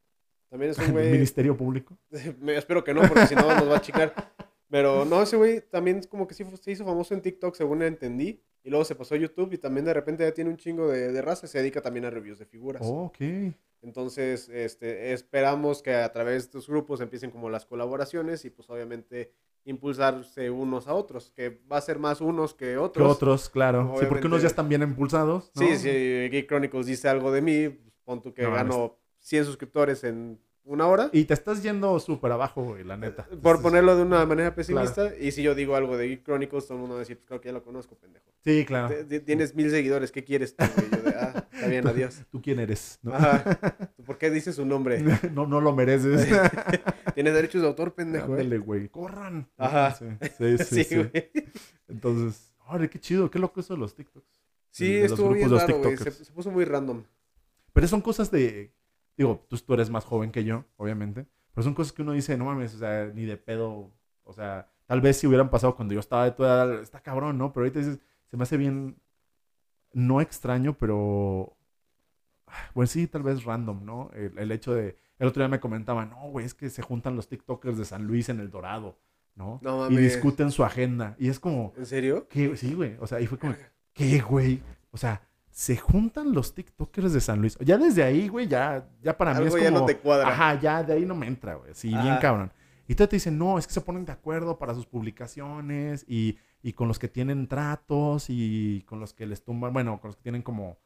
También es un *laughs* güey. Ministerio Público. *laughs* Me- Espero que no, porque si no nos va a chicar. Pero no, ese güey también como que sí se hizo famoso en TikTok, según entendí. Y luego se pasó a YouTube y también de repente ya tiene un chingo de, de raza. Se dedica también a reviews de figuras. Oh, ok. Entonces, este, esperamos que a través de estos grupos empiecen como las colaboraciones y pues obviamente impulsarse unos a otros, que va a ser más unos que Que otros. otros, claro. Sí, porque unos ya están bien impulsados. ¿no? Sí, si Geek Chronicles dice algo de mí, pues, pon tú que No, gano 100 suscriptores en una hora. Y te estás yendo súper abajo, güey, la neta. Por Entonces, ponerlo de una manera pesimista, y si yo digo algo de Geek Chronicles, todo el mundo va a decir, pues claro que ya lo conozco, pendejo. Sí, claro. Tienes mil seguidores, ¿qué quieres tú? güey? Yo de, ah, está bien, *laughs* adiós. ¿Tú quién eres? ¿no? Ajá. *laughs* ¿Por qué dices su nombre? *laughs* no, no lo mereces. Tienes derechos de autor, pendejo. ¿eh? Ándale, güey. Corran. Ajá. Sí, sí, sí. Sí, sí. güey. Entonces, ¡órale, qué chido! Qué loco eso de los TikToks. Sí, de estuvo bien raro, güey. Se puso muy random. Pero son cosas de. Digo, tú, tú eres más joven que yo, obviamente. Pero son cosas que uno dice, no mames, o sea, ni de pedo. O sea, tal vez si hubieran pasado cuando yo estaba de tu edad, está cabrón, ¿no? Pero ahorita dices, se me hace bien. No extraño, pero. Bueno, sí, tal vez random, ¿no? El, el hecho de. El otro día me comentaban, no, güey, es que se juntan los TikTokers de San Luis en el Dorado, ¿no? No y mames. discuten su agenda. Y es como, ¿En serio? ¿Qué? Sí, güey. O sea, y fue como, ¿qué, güey? O sea, se juntan los TikTokers de San Luis. Ya desde ahí, güey, ya, ya para mí es ya como... no te cuadra. Ajá, ya de ahí no me entra, güey. Sí, bien cabrón. Y tú te dicen, no, es que se ponen de acuerdo para sus publicaciones y, y con los que tienen tratos y con los que les tumban, bueno, con los que tienen como,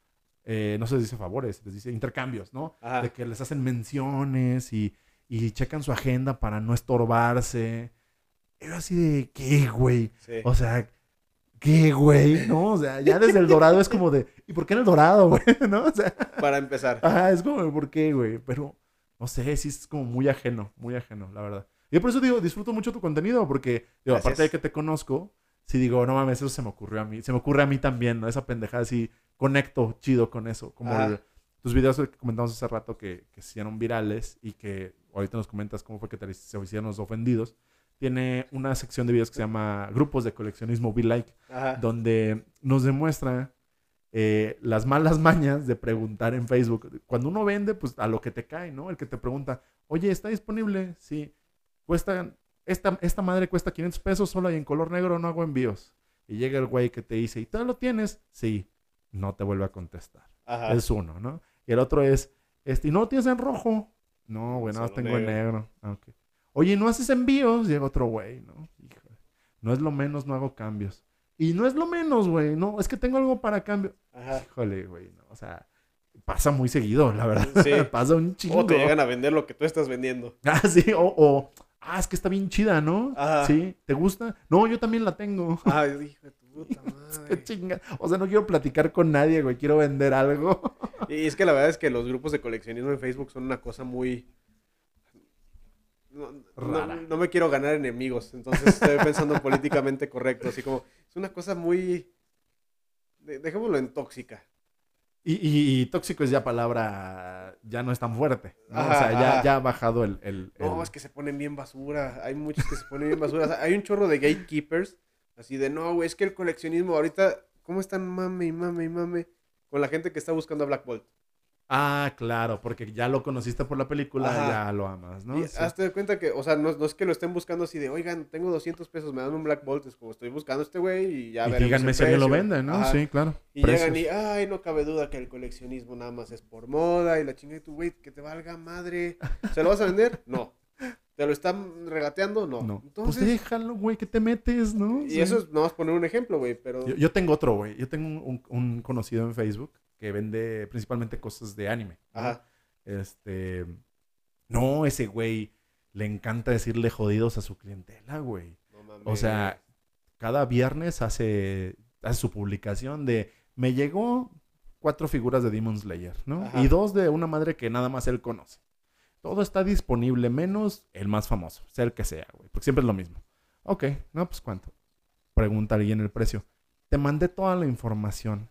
eh, no se les dice favores, les dice intercambios, ¿no? Ajá. De que les hacen menciones y, y checan su agenda para no estorbarse. Era así de, ¿qué, güey? Sí. O sea, ¿qué, güey? ¿No? O sea, ya desde el dorado es como de, ¿y por qué en el dorado, güey? *laughs* ¿No? O sea, Para empezar. ajá, es como, ¿por qué, güey? Pero, no sé, sí es como muy ajeno, muy ajeno, la verdad. Y por eso digo, disfruto mucho tu contenido, porque, digo, aparte de que te conozco, sí digo, no mames, eso se me ocurrió a mí. Se me ocurre a mí también, ¿no? Esa pendejada, sí, conecto chido con eso. Como el- tus videos que comentamos hace rato que, que se hicieron virales y que ahorita nos comentas cómo fue que te se hicieron los ofendidos. Tiene una sección de videos que se llama Grupos de Coleccionismo Be Like, Ajá. donde nos demuestra eh, las malas mañas de preguntar en Facebook. Cuando uno vende, pues a lo que te cae, ¿no? El que te pregunta, oye, ¿está disponible? Sí. Cuesta, esta, esta madre cuesta 500 pesos solo y en color negro no hago envíos. Y llega el güey que te dice, ¿y tú lo tienes? Sí. No te vuelve a contestar. Ajá. Es uno, ¿no? Y el otro es, este, ¿y no lo tienes en rojo? No, güey, nada más Solo tengo en negro. negro. Oye, ¿no haces envíos? Llega otro güey, ¿no? Híjole. No es lo menos, no hago cambios. Y no es lo menos, güey. No, es que tengo algo para cambio. Ajá. Híjole, güey. No, o sea, pasa muy seguido, la verdad. Sí. *laughs* pasa un chingo. O te llegan a vender lo que tú estás vendiendo. *laughs* Ah, sí, o, o, ah, es que está bien chida, ¿no? Ajá. Sí, ¿te gusta? No, yo también la tengo. *laughs* Ay, hijo de tu puta madre. chinga. O sea, no quiero platicar con nadie, güey. Quiero vender algo. Y es que la verdad es que los grupos de coleccionismo en Facebook son una cosa muy... No, no- me quiero ganar enemigos, entonces estoy pensando *laughs* políticamente correcto, así como es una cosa muy... de- Dejémoslo en tóxica. Y, y- y tóxico es ya palabra, ya no es tan fuerte. ¿no? Ajá, o sea, ya, ya ha bajado el... el- No, es que se ponen bien basura, hay muchos que se ponen bien basura, O sea, hay un chorro de gatekeepers, así de, no, güey, es que el coleccionismo ahorita, ¿cómo están mame y mame y mame con la gente que está buscando a Black Bolt? Ah, claro, porque ya lo conociste por la película, Ajá. ya lo amas, ¿no? Y Sí. hazte de cuenta que, o sea, no, no es que lo estén buscando así de, oigan, tengo 200 pesos, me dan un Black Bolt. Es como, estoy buscando a este güey y ya y veremos díganme el si alguien lo vende, ¿no? Ajá. Sí, claro. Y Precios. llegan y, ay, no cabe duda que el coleccionismo nada más es por moda y la chingada de tu güey, que te valga madre. ¿Se lo vas a vender? No. ¿Te lo están regateando? No. No. Entonces, Pues déjalo, güey, que te metes, ¿no? y Sí. eso es, nada más poner un ejemplo, güey, pero... Yo, yo tengo otro, güey. Yo tengo un, un- un conocido en Facebook que vende principalmente cosas de anime. Ajá. Este. No, ese güey le encanta decirle jodidos a su clientela, güey. No mames. O sea, cada viernes hace, hace su publicación de me llegó cuatro figuras de Demon Slayer, ¿no? Ajá. Y dos de una madre que nada más él conoce. Todo está disponible, menos el más famoso, sea el que sea, güey. Porque siempre es lo mismo. Ok, no, pues ¿cuánto? Pregunta alguien el precio. Te mandé toda la información.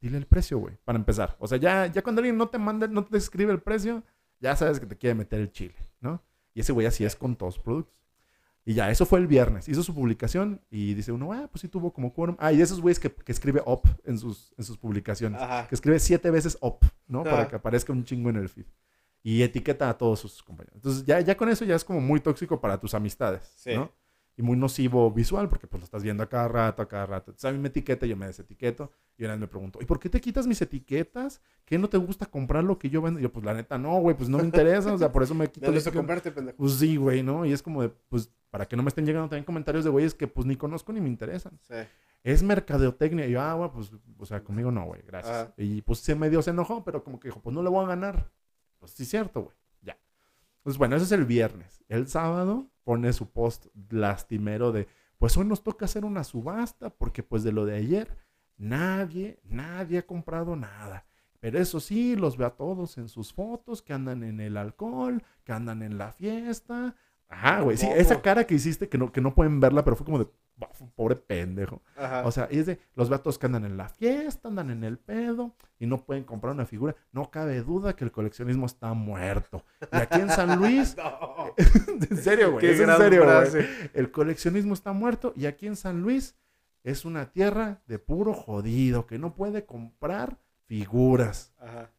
Dile el precio, güey, para empezar. O sea, ya, ya cuando alguien no te manda, no te escribe el precio, ya sabes que te quiere meter el chile, ¿no? Y ese güey así es con todos los productos. Y ya, eso fue el viernes. Hizo su publicación y dice uno, ah, pues sí tuvo como quórum. Ah, y esos güeyes que, que escribe op en sus, en sus publicaciones. Ajá. Que escribe siete veces op, ¿no? Para Ah. que aparezca un chingo en el feed. Y etiqueta a todos sus compañeros. Entonces, ya, ya con eso ya es como muy tóxico para tus amistades, Sí. ¿no? Y muy nocivo visual, porque pues lo estás viendo a cada rato, a cada rato. Entonces, a mí me etiqueta, yo me desetiqueto. Y una vez me pregunto, ¿y por qué te quitas mis etiquetas? ¿Qué no te gusta comprar lo que yo vendo? Y yo, pues la neta, no, güey, pues no me interesa. o sea, por eso me *laughs* quito No comprarte, pendejo. Pues sí, güey, ¿no? Y es como de, pues, para que no me estén llegando también comentarios de güeyes que pues ni conozco ni me interesan. Sí. Es mercadeotecnia. Y yo, ah, güey, pues, o sea, conmigo no, güey, gracias. Y pues se medio se enojó, pero como que dijo, pues no le voy a ganar. Pues sí, cierto, güey, Pues bueno, ese es el viernes. El sábado pone su post lastimero de, pues hoy nos toca hacer una subasta porque pues de lo de ayer nadie, nadie ha comprado nada. Pero eso sí, los ve a todos en sus fotos, que andan en el alcohol, que andan en la fiesta. Ajá, güey. Sí, esa cara que hiciste, que no, que no pueden verla, pero fue como de, "Bah, pobre pendejo. Ajá. O sea, y es de, los todos que andan en la fiesta, andan en el pedo y no pueden comprar una figura. No cabe duda que el coleccionismo está muerto. Y aquí en San Luis, *laughs* No. *laughs* en serio, güey. Es en serio, güey. El coleccionismo está muerto y aquí en San Luis es una tierra de puro jodido que no puede comprar figuras. Ajá.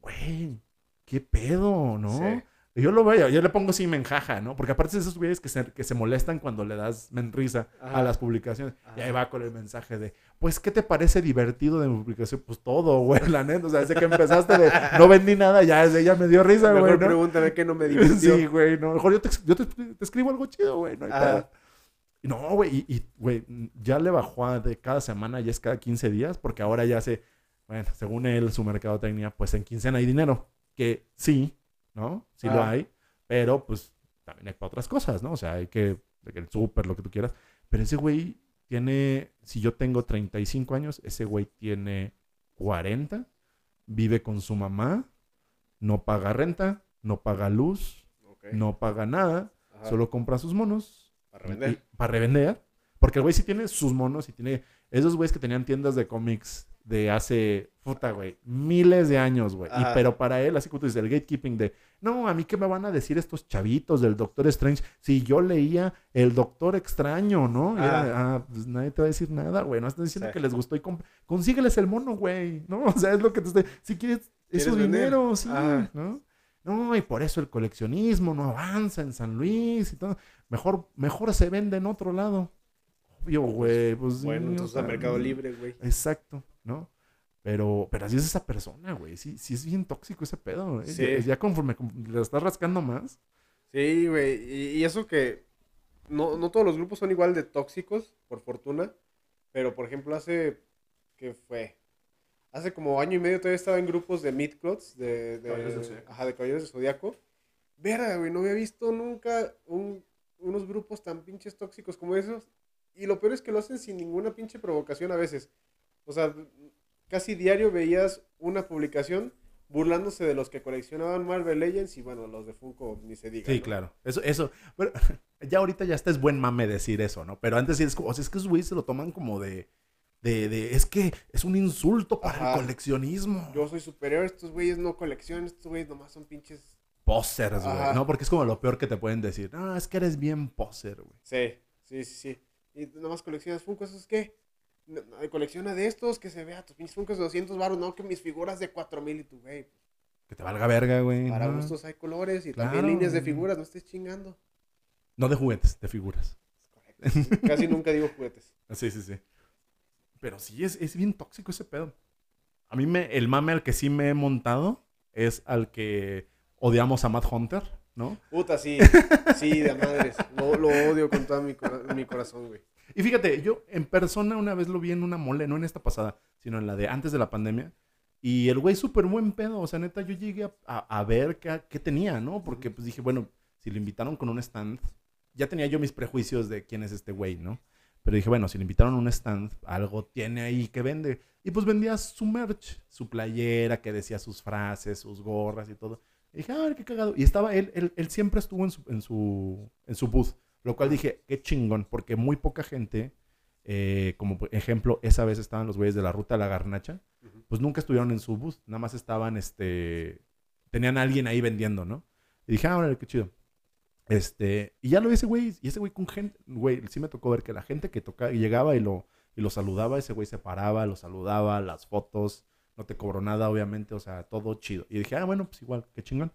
Güey, qué pedo, ¿no? Sí. Yo lo veo, yo le pongo sí menjaja, ¿no? Porque aparte de esos güeyes que se, que se molestan cuando le das menrisa Ajá. a las publicaciones. Y ahí Ajá. va con el mensaje de, pues, ¿qué te parece divertido de mi publicación? Pues todo, güey, la neta. O sea, desde que empezaste de, no vendí nada, ya desde ya me dio risa, güey, Mejor ¿no? pregúntame que no me divirtió. *laughs* Sí, güey, no. Mejor yo te, yo te, te escribo algo chido, güey, no hay Ajá. No, güey, y, y, güey, ya le bajó a de cada semana, ya es cada 15 días, porque ahora ya se, bueno, según él, su mercadotecnia, pues en quincena hay dinero, que sí, ¿no? Sí lo Ah. hay, pero pues también hay para otras cosas, ¿no? O sea, hay que, el súper, lo que tú quieras. Pero ese güey tiene, si yo tengo 35 años, ese güey tiene 40, vive con su mamá, no paga renta, no paga luz, no paga nada, Ajá. solo compra sus monos. Para revender. y- para revender. Porque el güey sí tiene sus monos y tiene esos güeyes que tenían tiendas de cómics de hace, puta, güey, miles de años, güey. Y pero para él, así como tú dices, el gatekeeping de, no, a mí qué me van a decir estos chavitos del Doctor Strange si yo leía el Doctor Extraño, ¿no? Y era ah, pues nadie te va a decir nada, güey. No estás diciendo Sí. que les gustó y consígueles el mono, güey, ¿no? *laughs* O sea, es lo que te estoy, si quieres, es su ¿Quieres vender? dinero, sí. ¿no? No, y por eso el coleccionismo no avanza en San Luis y todo. Mejor, mejor se vende en otro lado. Obvio, güey. Pues, Bueno, sí, o entonces a Mercado Libre, güey. Exacto, ¿no? Pero, pero así es esa persona, güey. Sí, sí es bien tóxico ese pedo, güey. Sí. Ya, ya conforme le estás rascando más. Sí, güey. Y, y eso que no, no todos los grupos son igual de tóxicos, por fortuna. Pero, por ejemplo, hace. ¿Qué fue? Hace como año y medio todavía estaba en grupos de Midclots, de, de, Caballeros del ajá, de Caballeros de Zodiaco. Verga, güey, no había visto nunca un- unos grupos tan pinches tóxicos como esos. Y lo peor es que lo hacen sin ninguna pinche provocación a veces. O sea, casi diario veías una publicación burlándose de los que coleccionaban Marvel Legends y bueno, los de Funko ni se diga. Sí, ¿no? claro. Eso, eso. Pero, *laughs* ya ahorita ya está es buen mame decir eso, ¿no? Pero antes sí es como, o sea, es que esos güeyes se lo toman como de, de, de, es que es un insulto para Ajá. el coleccionismo. Yo soy superior, estos güeyes no coleccionan, estos güeyes nomás son pinches. Posers, güey. ¿no? Porque es como lo peor que te pueden decir. No, es que eres bien poser, güey. Sí, sí, sí, sí. Y nomás coleccionas Funko, ¿eso es qué? Colecciona de estos, que se vea tus pinches Funkos de 200 baros, no que mis figuras de 4000 y tú, güey. Que te valga verga, güey. Para ¿no? gustos hay colores y Claro. también líneas de figuras, no estés chingando. No de juguetes, de figuras. Es correcto. Casi nunca digo juguetes. *laughs* Sí, sí, sí. Pero sí, es, es bien tóxico ese pedo. A mí me, el mame al que sí me he montado es al que odiamos a Matt Hunter, ¿no? Puta, sí, *laughs* sí, de madres. Lo, lo odio con todo mi, cora- mi corazón, güey. Y fíjate, yo en persona una vez lo vi en una mole, no en esta pasada, sino en la de antes de la pandemia. Y el güey súper buen pedo, o sea, neta, yo llegué a, a- a ver qué, qué tenía, ¿no? Porque pues dije, bueno, si lo invitaron con un stand, ya tenía yo mis prejuicios de quién es este güey, ¿no? Pero dije, bueno, si le invitaron a un stand, algo tiene ahí que vende. Y pues vendía su merch, su playera que decía sus frases, sus gorras y todo. Y dije, ah, qué cagado. Y estaba él, él, él siempre estuvo en su, en, su, en su booth. Lo cual dije, qué chingón, porque muy poca gente, eh, como por ejemplo, esa vez estaban los güeyes de la ruta de la garnacha, pues nunca estuvieron en su booth. Nada más estaban, este, tenían a alguien ahí vendiendo, ¿no? Y dije, ah, órale, qué chido. Este, y ya lo vi ese güey, y ese güey con gente, güey, sí me tocó ver que la gente que tocaba, llegaba y lo, y lo saludaba, ese güey se paraba, lo saludaba, las fotos, no te cobró nada, obviamente, o sea, todo chido. Y dije, ah, bueno, pues igual, qué chingón.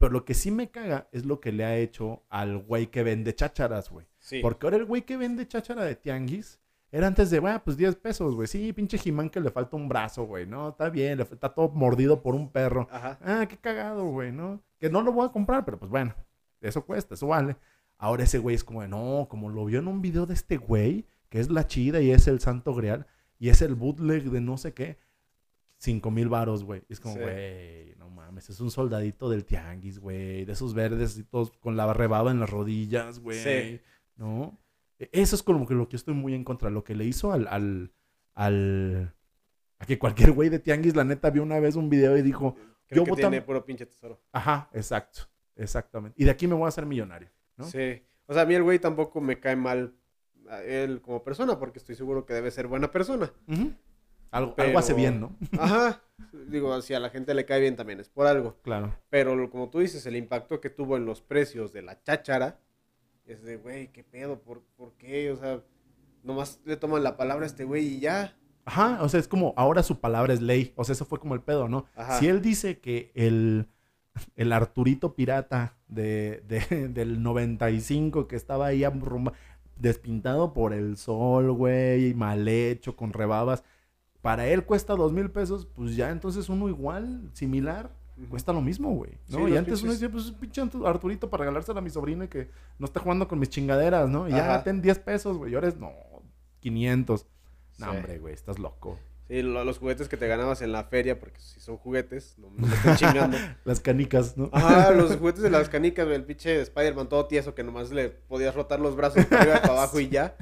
Pero lo que sí me caga es lo que le ha hecho al güey que vende chácharas, güey. Sí. Porque ahora el güey que vende cháchara de tianguis era antes de, bueno, pues 10 pesos, güey. Sí, pinche Jimán que le falta un brazo, güey, ¿no? Está bien, le, está todo mordido por un perro. Ajá. Ah, qué cagado, güey, ¿no? Que no lo voy a comprar, pero pues bueno, eso cuesta, eso vale. Ahora ese güey es como de, no, como lo vio en un video de este güey, que es la chida y es el santo grial, y es el bootleg de no sé qué, cinco mil varos, güey. Es como, Sí. güey, no mames, es un soldadito del tianguis, güey, de esos verdes y todos con la rebaba en las rodillas, güey. Sí. ¿No? E- Eso es como que lo que estoy muy en contra, lo que le hizo al, al, al, a que cualquier güey de tianguis, la neta, vio una vez un video y dijo, Creo Yo que votam- tiene puro pinche tesoro. Ajá, exacto, exactamente. Y de aquí me voy a hacer millonario, ¿no? Sí. O sea, a mí el güey tampoco me cae mal a él como persona, porque estoy seguro que debe ser buena persona. Ujú. Algo, Pero- algo hace bien, ¿no? *laughs* Ajá. Digo, si a la gente le cae bien también es por algo. Claro. Pero como tú dices, el impacto que tuvo en los precios de la cháchara es de, güey, ¿qué pedo? ¿Por, ¿Por qué? O sea, nomás le toman la palabra a este güey y ya. Ajá, o sea, es como ahora su palabra es ley. O sea, eso fue como el pedo, ¿no? Ajá. Si él dice que el, el Arturito pirata de, de- *laughs* del 95 que estaba ahí abruma- despintado por el sol, güey, mal hecho, con rebabas, para él cuesta dos mil pesos, pues ya entonces uno igual, similar, cuesta lo mismo, güey. ¿no? Sí, y antes uno decía, pues pinche Artu- Arturito para regalárselo a mi sobrino y que no está jugando con mis chingaderas, ¿no? Y ya ten 10 pesos, güey. Y ahora es, no, 500. No, Sí. hombre, güey, estás loco. Sí, lo- los juguetes que te ganabas en la feria, porque si son juguetes, no no me estén chingando. *laughs* Las canicas, ¿no? Ajá, los juguetes de las canicas, güey, el pinche Spider-Man todo tieso que nomás le podías rotar los brazos para arriba y para abajo y ya.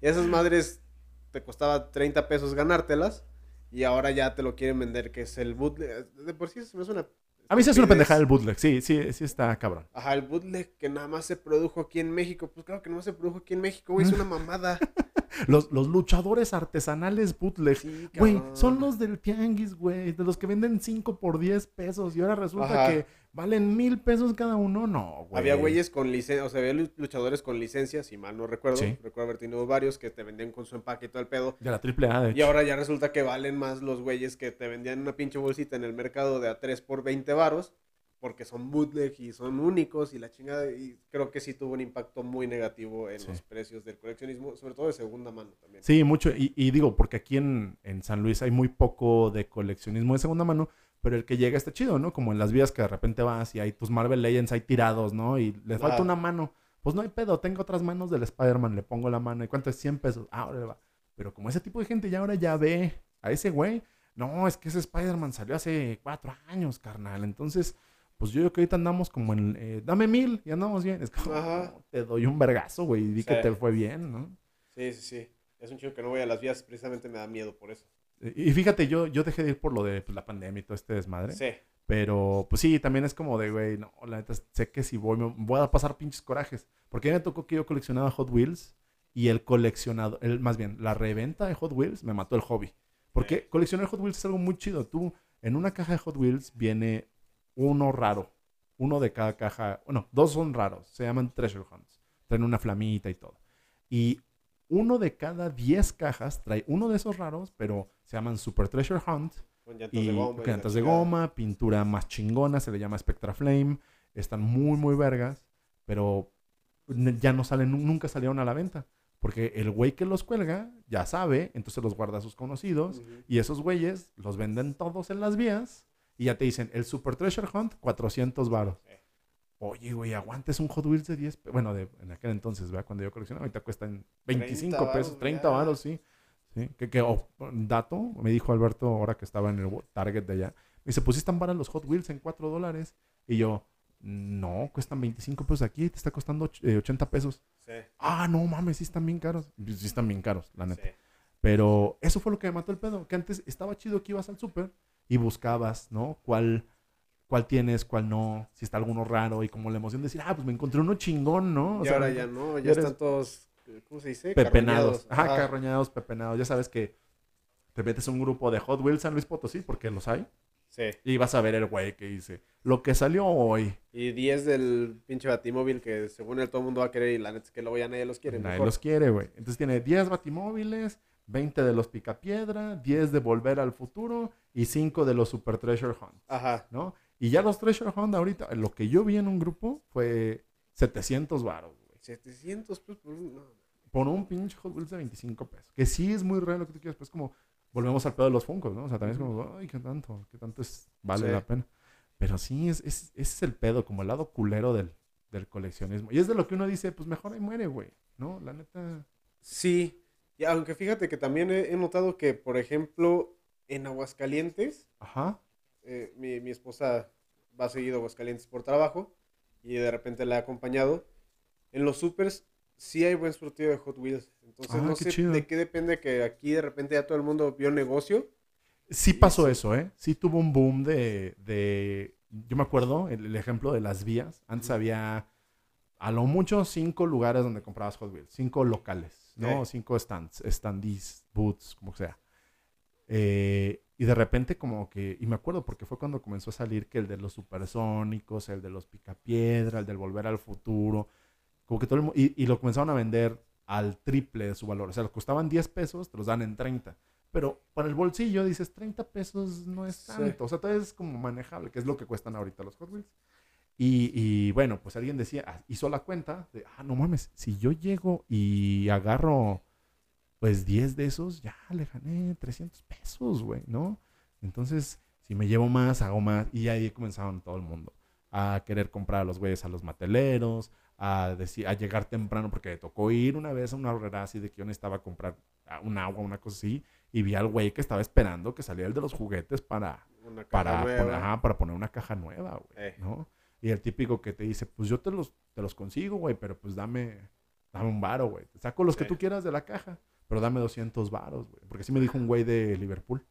Y *laughs* esas madres te costaba 30 pesos ganártelas y ahora ya te lo quieren vender, que es el bootleg. De por sí eso es una... A mí se hace una pendejada el bootleg. Sí, sí, sí está cabrón. Ajá, el bootleg que nada más se produjo aquí en México. Pues claro que no se produjo aquí en México, güey, es una *laughs* mamada. Los, los luchadores artesanales bootleg. Sí, Güey, son los del tianguis, güey. De los que venden 5 por 10 pesos. Y ahora resulta Ajá. que valen mil pesos cada uno. No, güey. Había güeyes con licencia, o sea, había lu- luchadores con licencia, si mal no recuerdo. Sí. Recuerdo haber tenido varios que te vendían con su empaque y todo el pedo. De la triple A, de Y ahora ya resulta que valen más los güeyes que te vendían una pinche bolsita en el mercado de a 3 por 20 varos, porque son bootleg y son únicos y la chingada. Y creo que sí tuvo un impacto muy negativo en Sí. los precios del coleccionismo, sobre todo de segunda mano también. Sí, mucho. Y, y digo, porque aquí en, en San Luis hay muy poco de coleccionismo de segunda mano, pero el que llega está chido, ¿no? Como en las vías que de repente vas y hay tus Marvel Legends ahí tirados, ¿no? Y le falta Ajá. una mano. Pues no hay pedo, tengo otras manos del Spider-Man, le pongo la mano. ¿Y cuánto es? 100 pesos. Ah, ahora va. Pero como ese tipo de gente ya ahora ya ve a ese güey, no, es que ese Spider-Man salió hace cuatro años, carnal. Entonces, pues yo creo que ahorita andamos como en, eh, dame mil y andamos bien. Es como, Ajá. "No, te doy un vergazo, güey, y di que te fue bien, ¿no? Sí, sí, sí. Es un chico que no voy a las vías, precisamente me da miedo por eso. Y fíjate, yo, yo dejé de ir por lo de pues, la pandemia y todo este desmadre. Sí. Pero, pues sí, también es como de, güey, no, la neta, sé que si voy, me voy a pasar pinches corajes. Porque a mí me tocó que yo coleccionaba Hot Wheels y el coleccionado, el, más bien, la reventa de Hot Wheels me mató el hobby. Porque coleccionar Hot Wheels es algo muy chido. Tú, en una caja de Hot Wheels viene uno raro. Uno de cada caja, bueno, dos son raros. Se llaman Treasure Hunts. Traen una flamita y todo. Y uno de cada 10 cajas trae uno de esos raros, pero se llaman Super Treasure Hunt. Con llantas Y de goma. llantas de goma, pintura más chingona, se le llama Spectra Flame. Están muy, muy vergas, pero ya no salen, nu- nunca salieron a la venta. Porque el güey que los cuelga ya sabe, entonces los guarda a sus conocidos. Ujú. Y esos güeyes los venden todos en las vías. Y ya te dicen, el Super Treasure Hunt, 400 varos. Sí. Oye, güey, aguantes un Hot Wheels de 10 pe- Bueno, de, en aquel entonces, ¿verdad? Cuando yo coleccionaba, ahorita cuestan 25 30 pesos, varos, 30 ya. varos, sí. sí. Que, que, oh, dato, me dijo Alberto ahora que estaba en el Target de allá. Me dice, pues sí están para los Hot Wheels en 4 dólares. Y yo, No, cuestan 25 pesos aquí, te está costando eh, 80 pesos. Sí. Ah, no mames, sí están bien caros. Pues Sí están bien caros, la neta. Sí. Pero eso fue lo que me mató el pedo. Que antes estaba chido que ibas al súper y buscabas, ¿no? ¿Cuál, cuál tienes, cuál no, si está alguno raro y como la emoción de decir, ah, pues me encontré uno chingón, ¿no? O y sea, ahora ya no, ya ya eres- están todos, ¿cómo se dice? Pepenados. Carroñados. Ajá, Ajá. carroñados, pepenados. Ya sabes que te metes a un grupo de Hot Wheels San Luis Potosí, porque los hay, Sí. y vas a ver el güey que dice, lo que salió hoy, Y 10 del pinche batimóvil que según él todo el mundo va a querer y la neta es que luego ya nadie los quiere. nadie mejor. los quiere, güey. Entonces tiene 10 batimóviles, 20 de los Picapiedra, 10 de Volver al Futuro y 5 de los Super Treasure Hunt. Ajá. ¿no? Y ya los Treasure Hunt ahorita, lo que yo vi en un grupo fue 700 varos, güey. 700 pues por un... no. Por un pinche Hot Wheels de 25 pesos. Que sí es muy raro lo que tú quieras, pues como volvemos al pedo de los Funkos, ¿no? O sea, también es como, ay, qué tanto, qué tanto es, vale Sí. la pena. Pero sí, es, es, ese es el pedo, como el lado culero del, del coleccionismo. Y es de lo que uno dice, pues mejor ahí muere, güey, ¿no? La neta. Sí. Y aunque fíjate que también he, he notado que, por ejemplo, en Aguascalientes, Ajá. eh, mi, mi esposa va seguido a Aguascalientes por trabajo y de repente la he acompañado. En los supers sí hay buen surtido de Hot Wheels. Entonces Ah, no qué sé chido. de qué depende que aquí de repente ya todo el mundo vio negocio. Sí pasó sí. eso, ¿eh? Sí tuvo un boom de, de... Yo me acuerdo, el, el ejemplo de las vías. Antes había a lo mucho cinco lugares donde comprabas Hot Wheels. Cinco locales, ¿no? Cinco stands, standees, booths, como sea. Eh, y de repente como que... Y me acuerdo porque fue cuando comenzó a salir que el de los supersónicos, el de los picapiedra, el del volver al futuro. Como que todo el y, y lo comenzaron a vender al triple de su valor. O sea, los costaban 10 pesos, te los dan en 30. Pero para el bolsillo dices 30 pesos no es Sí. tanto. O sea, todavía es como manejable, que es lo que cuestan ahorita los Hot Wheels. Y, y, bueno, pues alguien decía, ah, hizo la cuenta de, ah, no mames, si yo llego y agarro pues 10 de esos, ya le gané 300 pesos, güey, ¿no? Entonces, si me llevo más, hago más. Y ahí comenzaron todo el mundo a querer comprar a los güeyes a los mateleros, a, decir, a llegar temprano, porque me tocó ir una vez a una horrera así de que yo necesitaba comprar ah, un agua, una cosa así, y vi al güey que estaba esperando que saliera el de los juguetes para, para, poner, ajá, para poner una caja nueva, güey, Eh. ¿no? Y el típico que te dice, pues yo te los, te los consigo, güey, pero pues dame, dame un varo, güey. Te saco los que tú quieras de la caja, pero dame 200 varos, güey. Porque así me dijo un güey de Liverpool,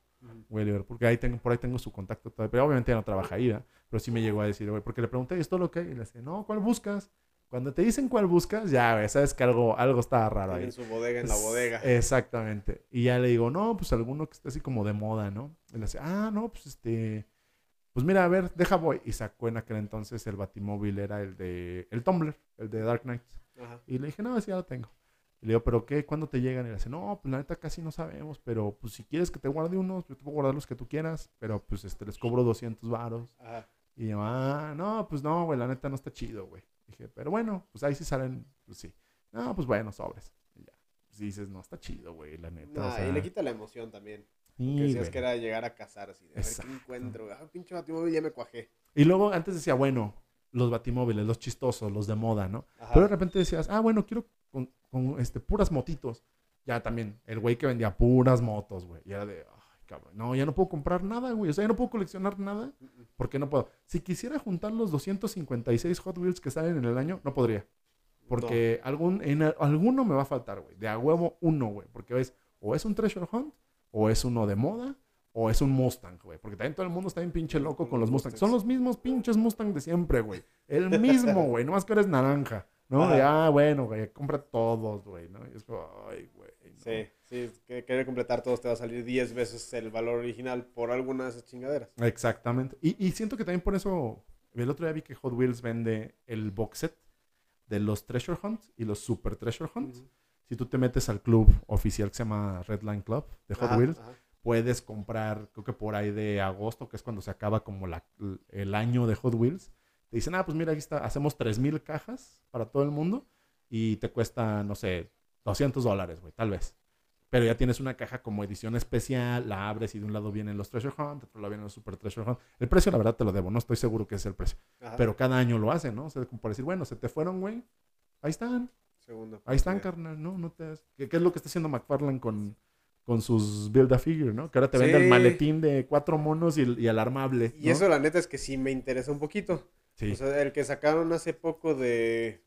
güey de Liverpool, que ahí tengo, por ahí tengo su contacto todavía, pero obviamente ya no trabaja ahí, ¿verdad? Pero sí me llegó a decir, güey, porque le pregunté, ¿esto lo que hay? Y le decía, no, ¿cuál buscas? Cuando te dicen cuál buscas, ya, güey, sabes que algo, algo está raro ahí. Tienen su bodega en la Es- bodega. Exactamente. Y ya le digo, no, pues alguno que esté así como de moda, ¿no? Y le dice, ah, no, pues este. Pues mira, a ver, deja voy. Y sacó en aquel entonces el batimóvil, era el de. El Tumblr, el de Dark Knight. Ajá. Y le dije, no, sí, ya lo tengo. Y le digo, ¿pero qué? ¿Cuándo te llegan? Y le dice, no, pues la neta casi no sabemos, pero pues si quieres que te guarde unos, yo te puedo guardar los que tú quieras, pero pues este, les cobro 200 varos. Ajá. Y yo, ah, no, pues no, güey, la neta no está chido, güey. Dije, pero bueno, pues ahí sí salen, pues sí. No, pues bueno, sobres. Y ya. Pues dices, no, está chido, güey, la neta. o Nah, sea, y le quita la emoción también. sí, que decías que era llegar a cazar así. De a ver qué encuentro. Ah, pinche batimóvil ya me cuajé. Y luego antes decía, bueno, los batimóviles, los chistosos, los de moda, ¿no? Ajá. Pero de repente decías, ah, bueno, quiero con, con, este, puras motitos. Ya también, el güey que vendía puras motos, güey. Y era de, ay, cabrón, no, ya no puedo comprar nada, güey. O sea, ya no puedo coleccionar nada. Porque no puedo. Si quisiera juntar los 256 Hot Wheels que salen en el año, no podría. Porque algún, en alguno me va a faltar, güey. De a huevo uno, güey. Porque ves, o es un Treasure Hunt, o es uno de moda, o es un Mustang, güey. Porque también todo el mundo está bien pinche loco con los. Mustangs. Son los mismos pinches Mustang de siempre, güey. El mismo, güey. Nomás que eres naranja. ¿No? Ajá. De, ah, bueno, güey. Compra todos, güey. ¿no? Y es como, ay, güey. no. Sí, sí, que querer completar todos te va a salir 10 veces el valor original por alguna de esas chingaderas. Exactamente. Y, y siento que también por eso, el otro día vi que Hot Wheels vende el box set de los Treasure Hunts y los Super Treasure Hunts. Ujú. Si tú te metes al club oficial que se llama Redline Club de Hot Ajá, Wheels, ajá. puedes comprar, creo que por ahí de agosto, que es cuando se acaba como la- el año de Hot Wheels. Te dicen, ah, pues mira, aquí está, hacemos 3000 cajas para todo el mundo y te cuesta, no sé, 200 dólares, güey, tal vez. Pero ya tienes una caja como edición especial, la abres y de un lado vienen los Treasure Hunt, de otro lado vienen los Super Treasure Hunt. El precio, la verdad, te lo debo, no estoy seguro que es el precio. Ajá. Pero cada año lo hacen, ¿no? O sea, como por decir, bueno, se te fueron, güey. Ahí están, Segundo. ahí están, Sí. carnal, ¿no? no te has- ¿Qué, qué es lo que está haciendo McFarlane con, con sus Build a Figure, ¿no? Que ahora te vende el Sí. maletín de cuatro monos y el, y el armable. Y eso la neta es que sí me interesa un poquito. Sí. O sea, el que sacaron hace poco de...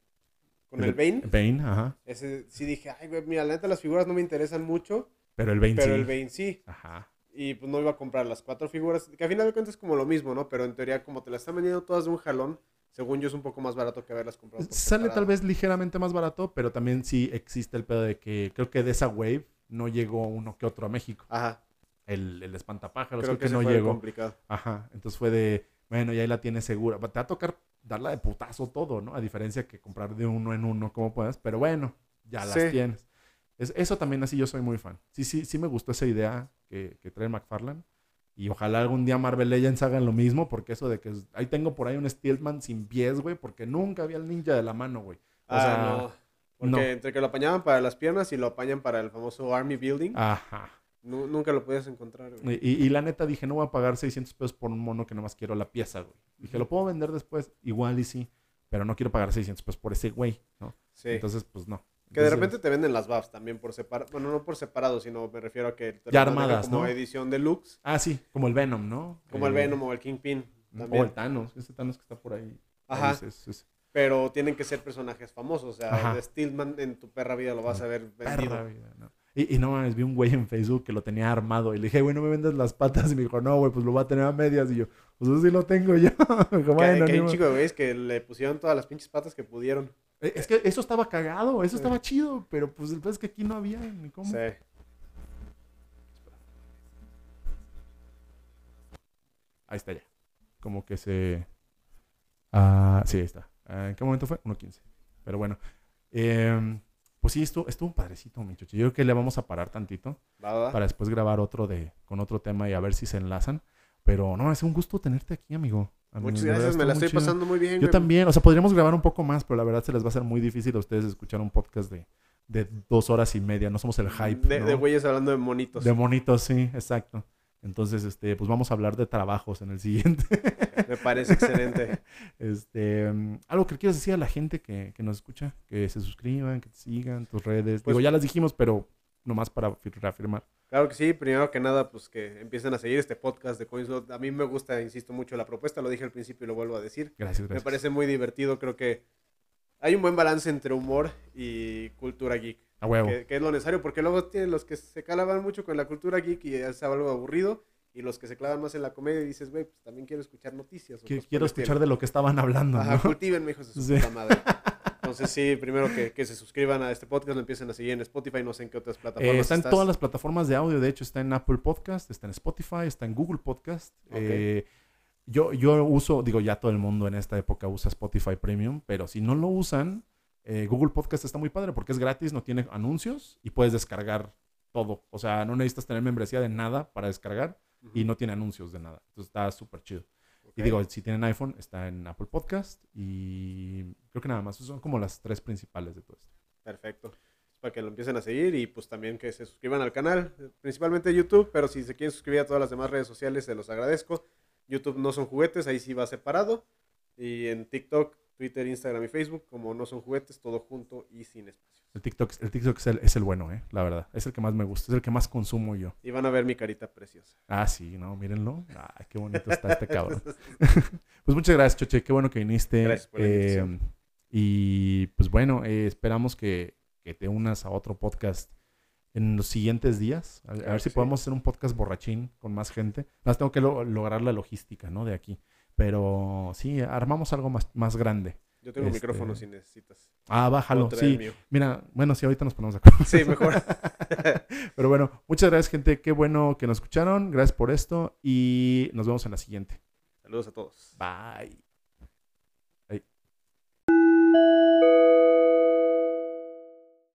Con el Bane. Bane, ajá. Ese sí dije, ay, güey, mira, la neta las figuras no me interesan mucho, Pero el Bane pero sí. el Bane sí. Ajá. Y pues no iba a comprar las cuatro figuras, que a final de cuentas es como lo mismo, ¿no? Pero en teoría, como te las están vendiendo todas de un jalón, según yo es un poco más barato que haberlas comprado. Sale tal vez ligeramente más barato, pero también sí existe el pedo de que creo que de esa wave no llegó uno que otro a México. Ajá, El, el espantapájaros creo creo que, no fue el llegó. complicado. Ajá. Entonces fue de, bueno, ya ahí la tienes segura. Te va a tocar darla de putazo todo, ¿no? A diferencia que comprar de uno en uno como puedas. Pero bueno, ya las Sí. tienes. Es- eso también así yo soy muy fan. Sí, sí, sí me gustó esa idea que, que trae McFarlane. Y ojalá algún día Marvel Legends hagan lo mismo, porque eso de que ahí tengo por ahí un Steelman sin pies, güey, porque nunca había el ninja de la mano, güey. O ah, sea, no. Porque no. entre que lo apañaban para las piernas y lo apañan para el famoso Army Building, Ajá. Nu- nunca lo podías encontrar, güey. Y, y- la neta dije, no voy a pagar 600 pesos por un mono que nomás quiero la pieza, güey. Dije, lo puedo vender después, igual y sí, pero no quiero pagar 600 pesos por ese güey, ¿no? Sí. Entonces, pues no. que de repente te venden las buffs también por separado. Bueno, no por separado, sino me refiero a que te Ya armadas, como ¿no? edición deluxe, Ah, sí, como el Venom, ¿no? como el Eh, Venom o el Kingpin. O También. el Thanos, ese Thanos que está por ahí. Ajá. Pero tienen que ser personajes famosos. O sea, Ajá. de Steelman en tu perra vida lo vas a ver vendido. Perra vida, ¿no? Y, y no mames, vi un güey en Facebook que lo tenía armado y le dije, güey, no me vendas las patas. Y me dijo, no, güey, pues lo voy a tener a medias. Y yo, pues eso sí lo tengo yo. *laughs* Dijo, Que, ni hay un chico de güeyes que le pusieron todas las pinches patas que pudieron. Eh, Es que eso estaba cagado, eso Sí. estaba chido, pero pues el peor es que aquí no había ni cómo. Sí. Ahí está ya. Como que se. Ah, sí, ahí está. Ah, ¿En qué momento fue? 1.15. Pero bueno. Em, pues sí, estuvo, estuvo padrecito, mi chuchi. Yo creo que le vamos a parar tantito Va, va, para después grabar otro de con otro tema y a ver si se enlazan. Pero no, es un gusto tenerte aquí, amigo. Amigo, Muchas gracias, me la estoy chido. pasando muy bien. Yo güey. también, o sea, podríamos grabar un poco más, pero la verdad se les va a hacer muy difícil a ustedes escuchar un podcast de, de dos horas y media. No somos el hype. De, ¿no? de güeyes hablando de monitos. De monitos, sí, exacto. Entonces, este, pues vamos a hablar de trabajos en el siguiente. *laughs* Me parece excelente. Este, mm, algo que quieras decir a la gente que, que nos escucha, que se suscriban, que te sigan, tus redes. Pues- Digo, ya las dijimos, pero nomás para fi- reafirmar. Claro que sí, primero que nada, pues que empiecen a seguir este podcast de CoinSlot. A mí me gusta, insisto mucho, la propuesta, lo dije al principio y lo vuelvo a decir. Gracias, Me gracias. parece muy divertido, creo que hay un buen balance entre humor y cultura geek. A huevo. que, que es lo necesario, porque luego tienen los que se calaban mucho con la cultura geek y es algo aburrido, y los que se clavan más en la comedia y dices, güey, pues también quiero escuchar noticias. o quiero escuchar estilo". de lo que estaban hablando, Ajá, ¿no? cultiven, hijos de su *laughs* Sí. puta madre. Entonces sí, primero que, que se suscriban a este podcast, lo empiecen a seguir en Spotify, no sé en qué otras Eh, plataformas está en todas las plataformas de audio, de hecho está en Apple Podcast, está en Spotify, está en Google Podcast. Eh, yo, yo uso, digo, ya todo el mundo en esta época usa Spotify Premium, pero si no lo usan, eh, Google Podcast está muy padre porque es gratis, no tiene anuncios y puedes descargar todo. O sea, no necesitas tener membresía de nada para descargar y no tiene anuncios de nada. Entonces está súper chido. Y digo, si tienen iPhone, está en Apple Podcast y creo que nada más. Son como las tres principales de todo esto. Perfecto. Para que lo empiecen a seguir y pues también que se suscriban al canal, eh, principalmente YouTube, pero si se quieren suscribir a todas las demás redes sociales, se los agradezco. YouTube no son juguetes, ahí sí va separado. Y en TikTok, Twitter, Instagram y Facebook, como no son juguetes, todo junto y sin espacios. El TikTok, el TikTok es, el, es el bueno, ¿eh? La verdad. Es el que más me gusta, es el que más consumo yo. Y van a ver mi carita preciosa. Ah, sí, no, mírenlo. Ay, qué bonito está este *laughs* cabrón. *laughs* Pues muchas gracias, Choche. Qué bueno que viniste. Gracias por la Eh, invitación. y pues bueno, eh, esperamos que, que te unas a otro podcast en los siguientes días. A, ver si sí. podemos hacer un podcast borrachín con más gente. Más tengo que lo- lograr la logística, ¿no? De aquí. Pero sí, armamos algo más, más grande. Yo tengo Este- micrófono si necesitas. Ah, bájalo. Sí, mira, bueno, sí, ahorita nos ponemos de acuerdo. Sí, mejor. *laughs* Pero bueno, muchas gracias, gente. Qué bueno que nos escucharon. Gracias por esto. Y nos vemos en la siguiente. Saludos a todos. Bye.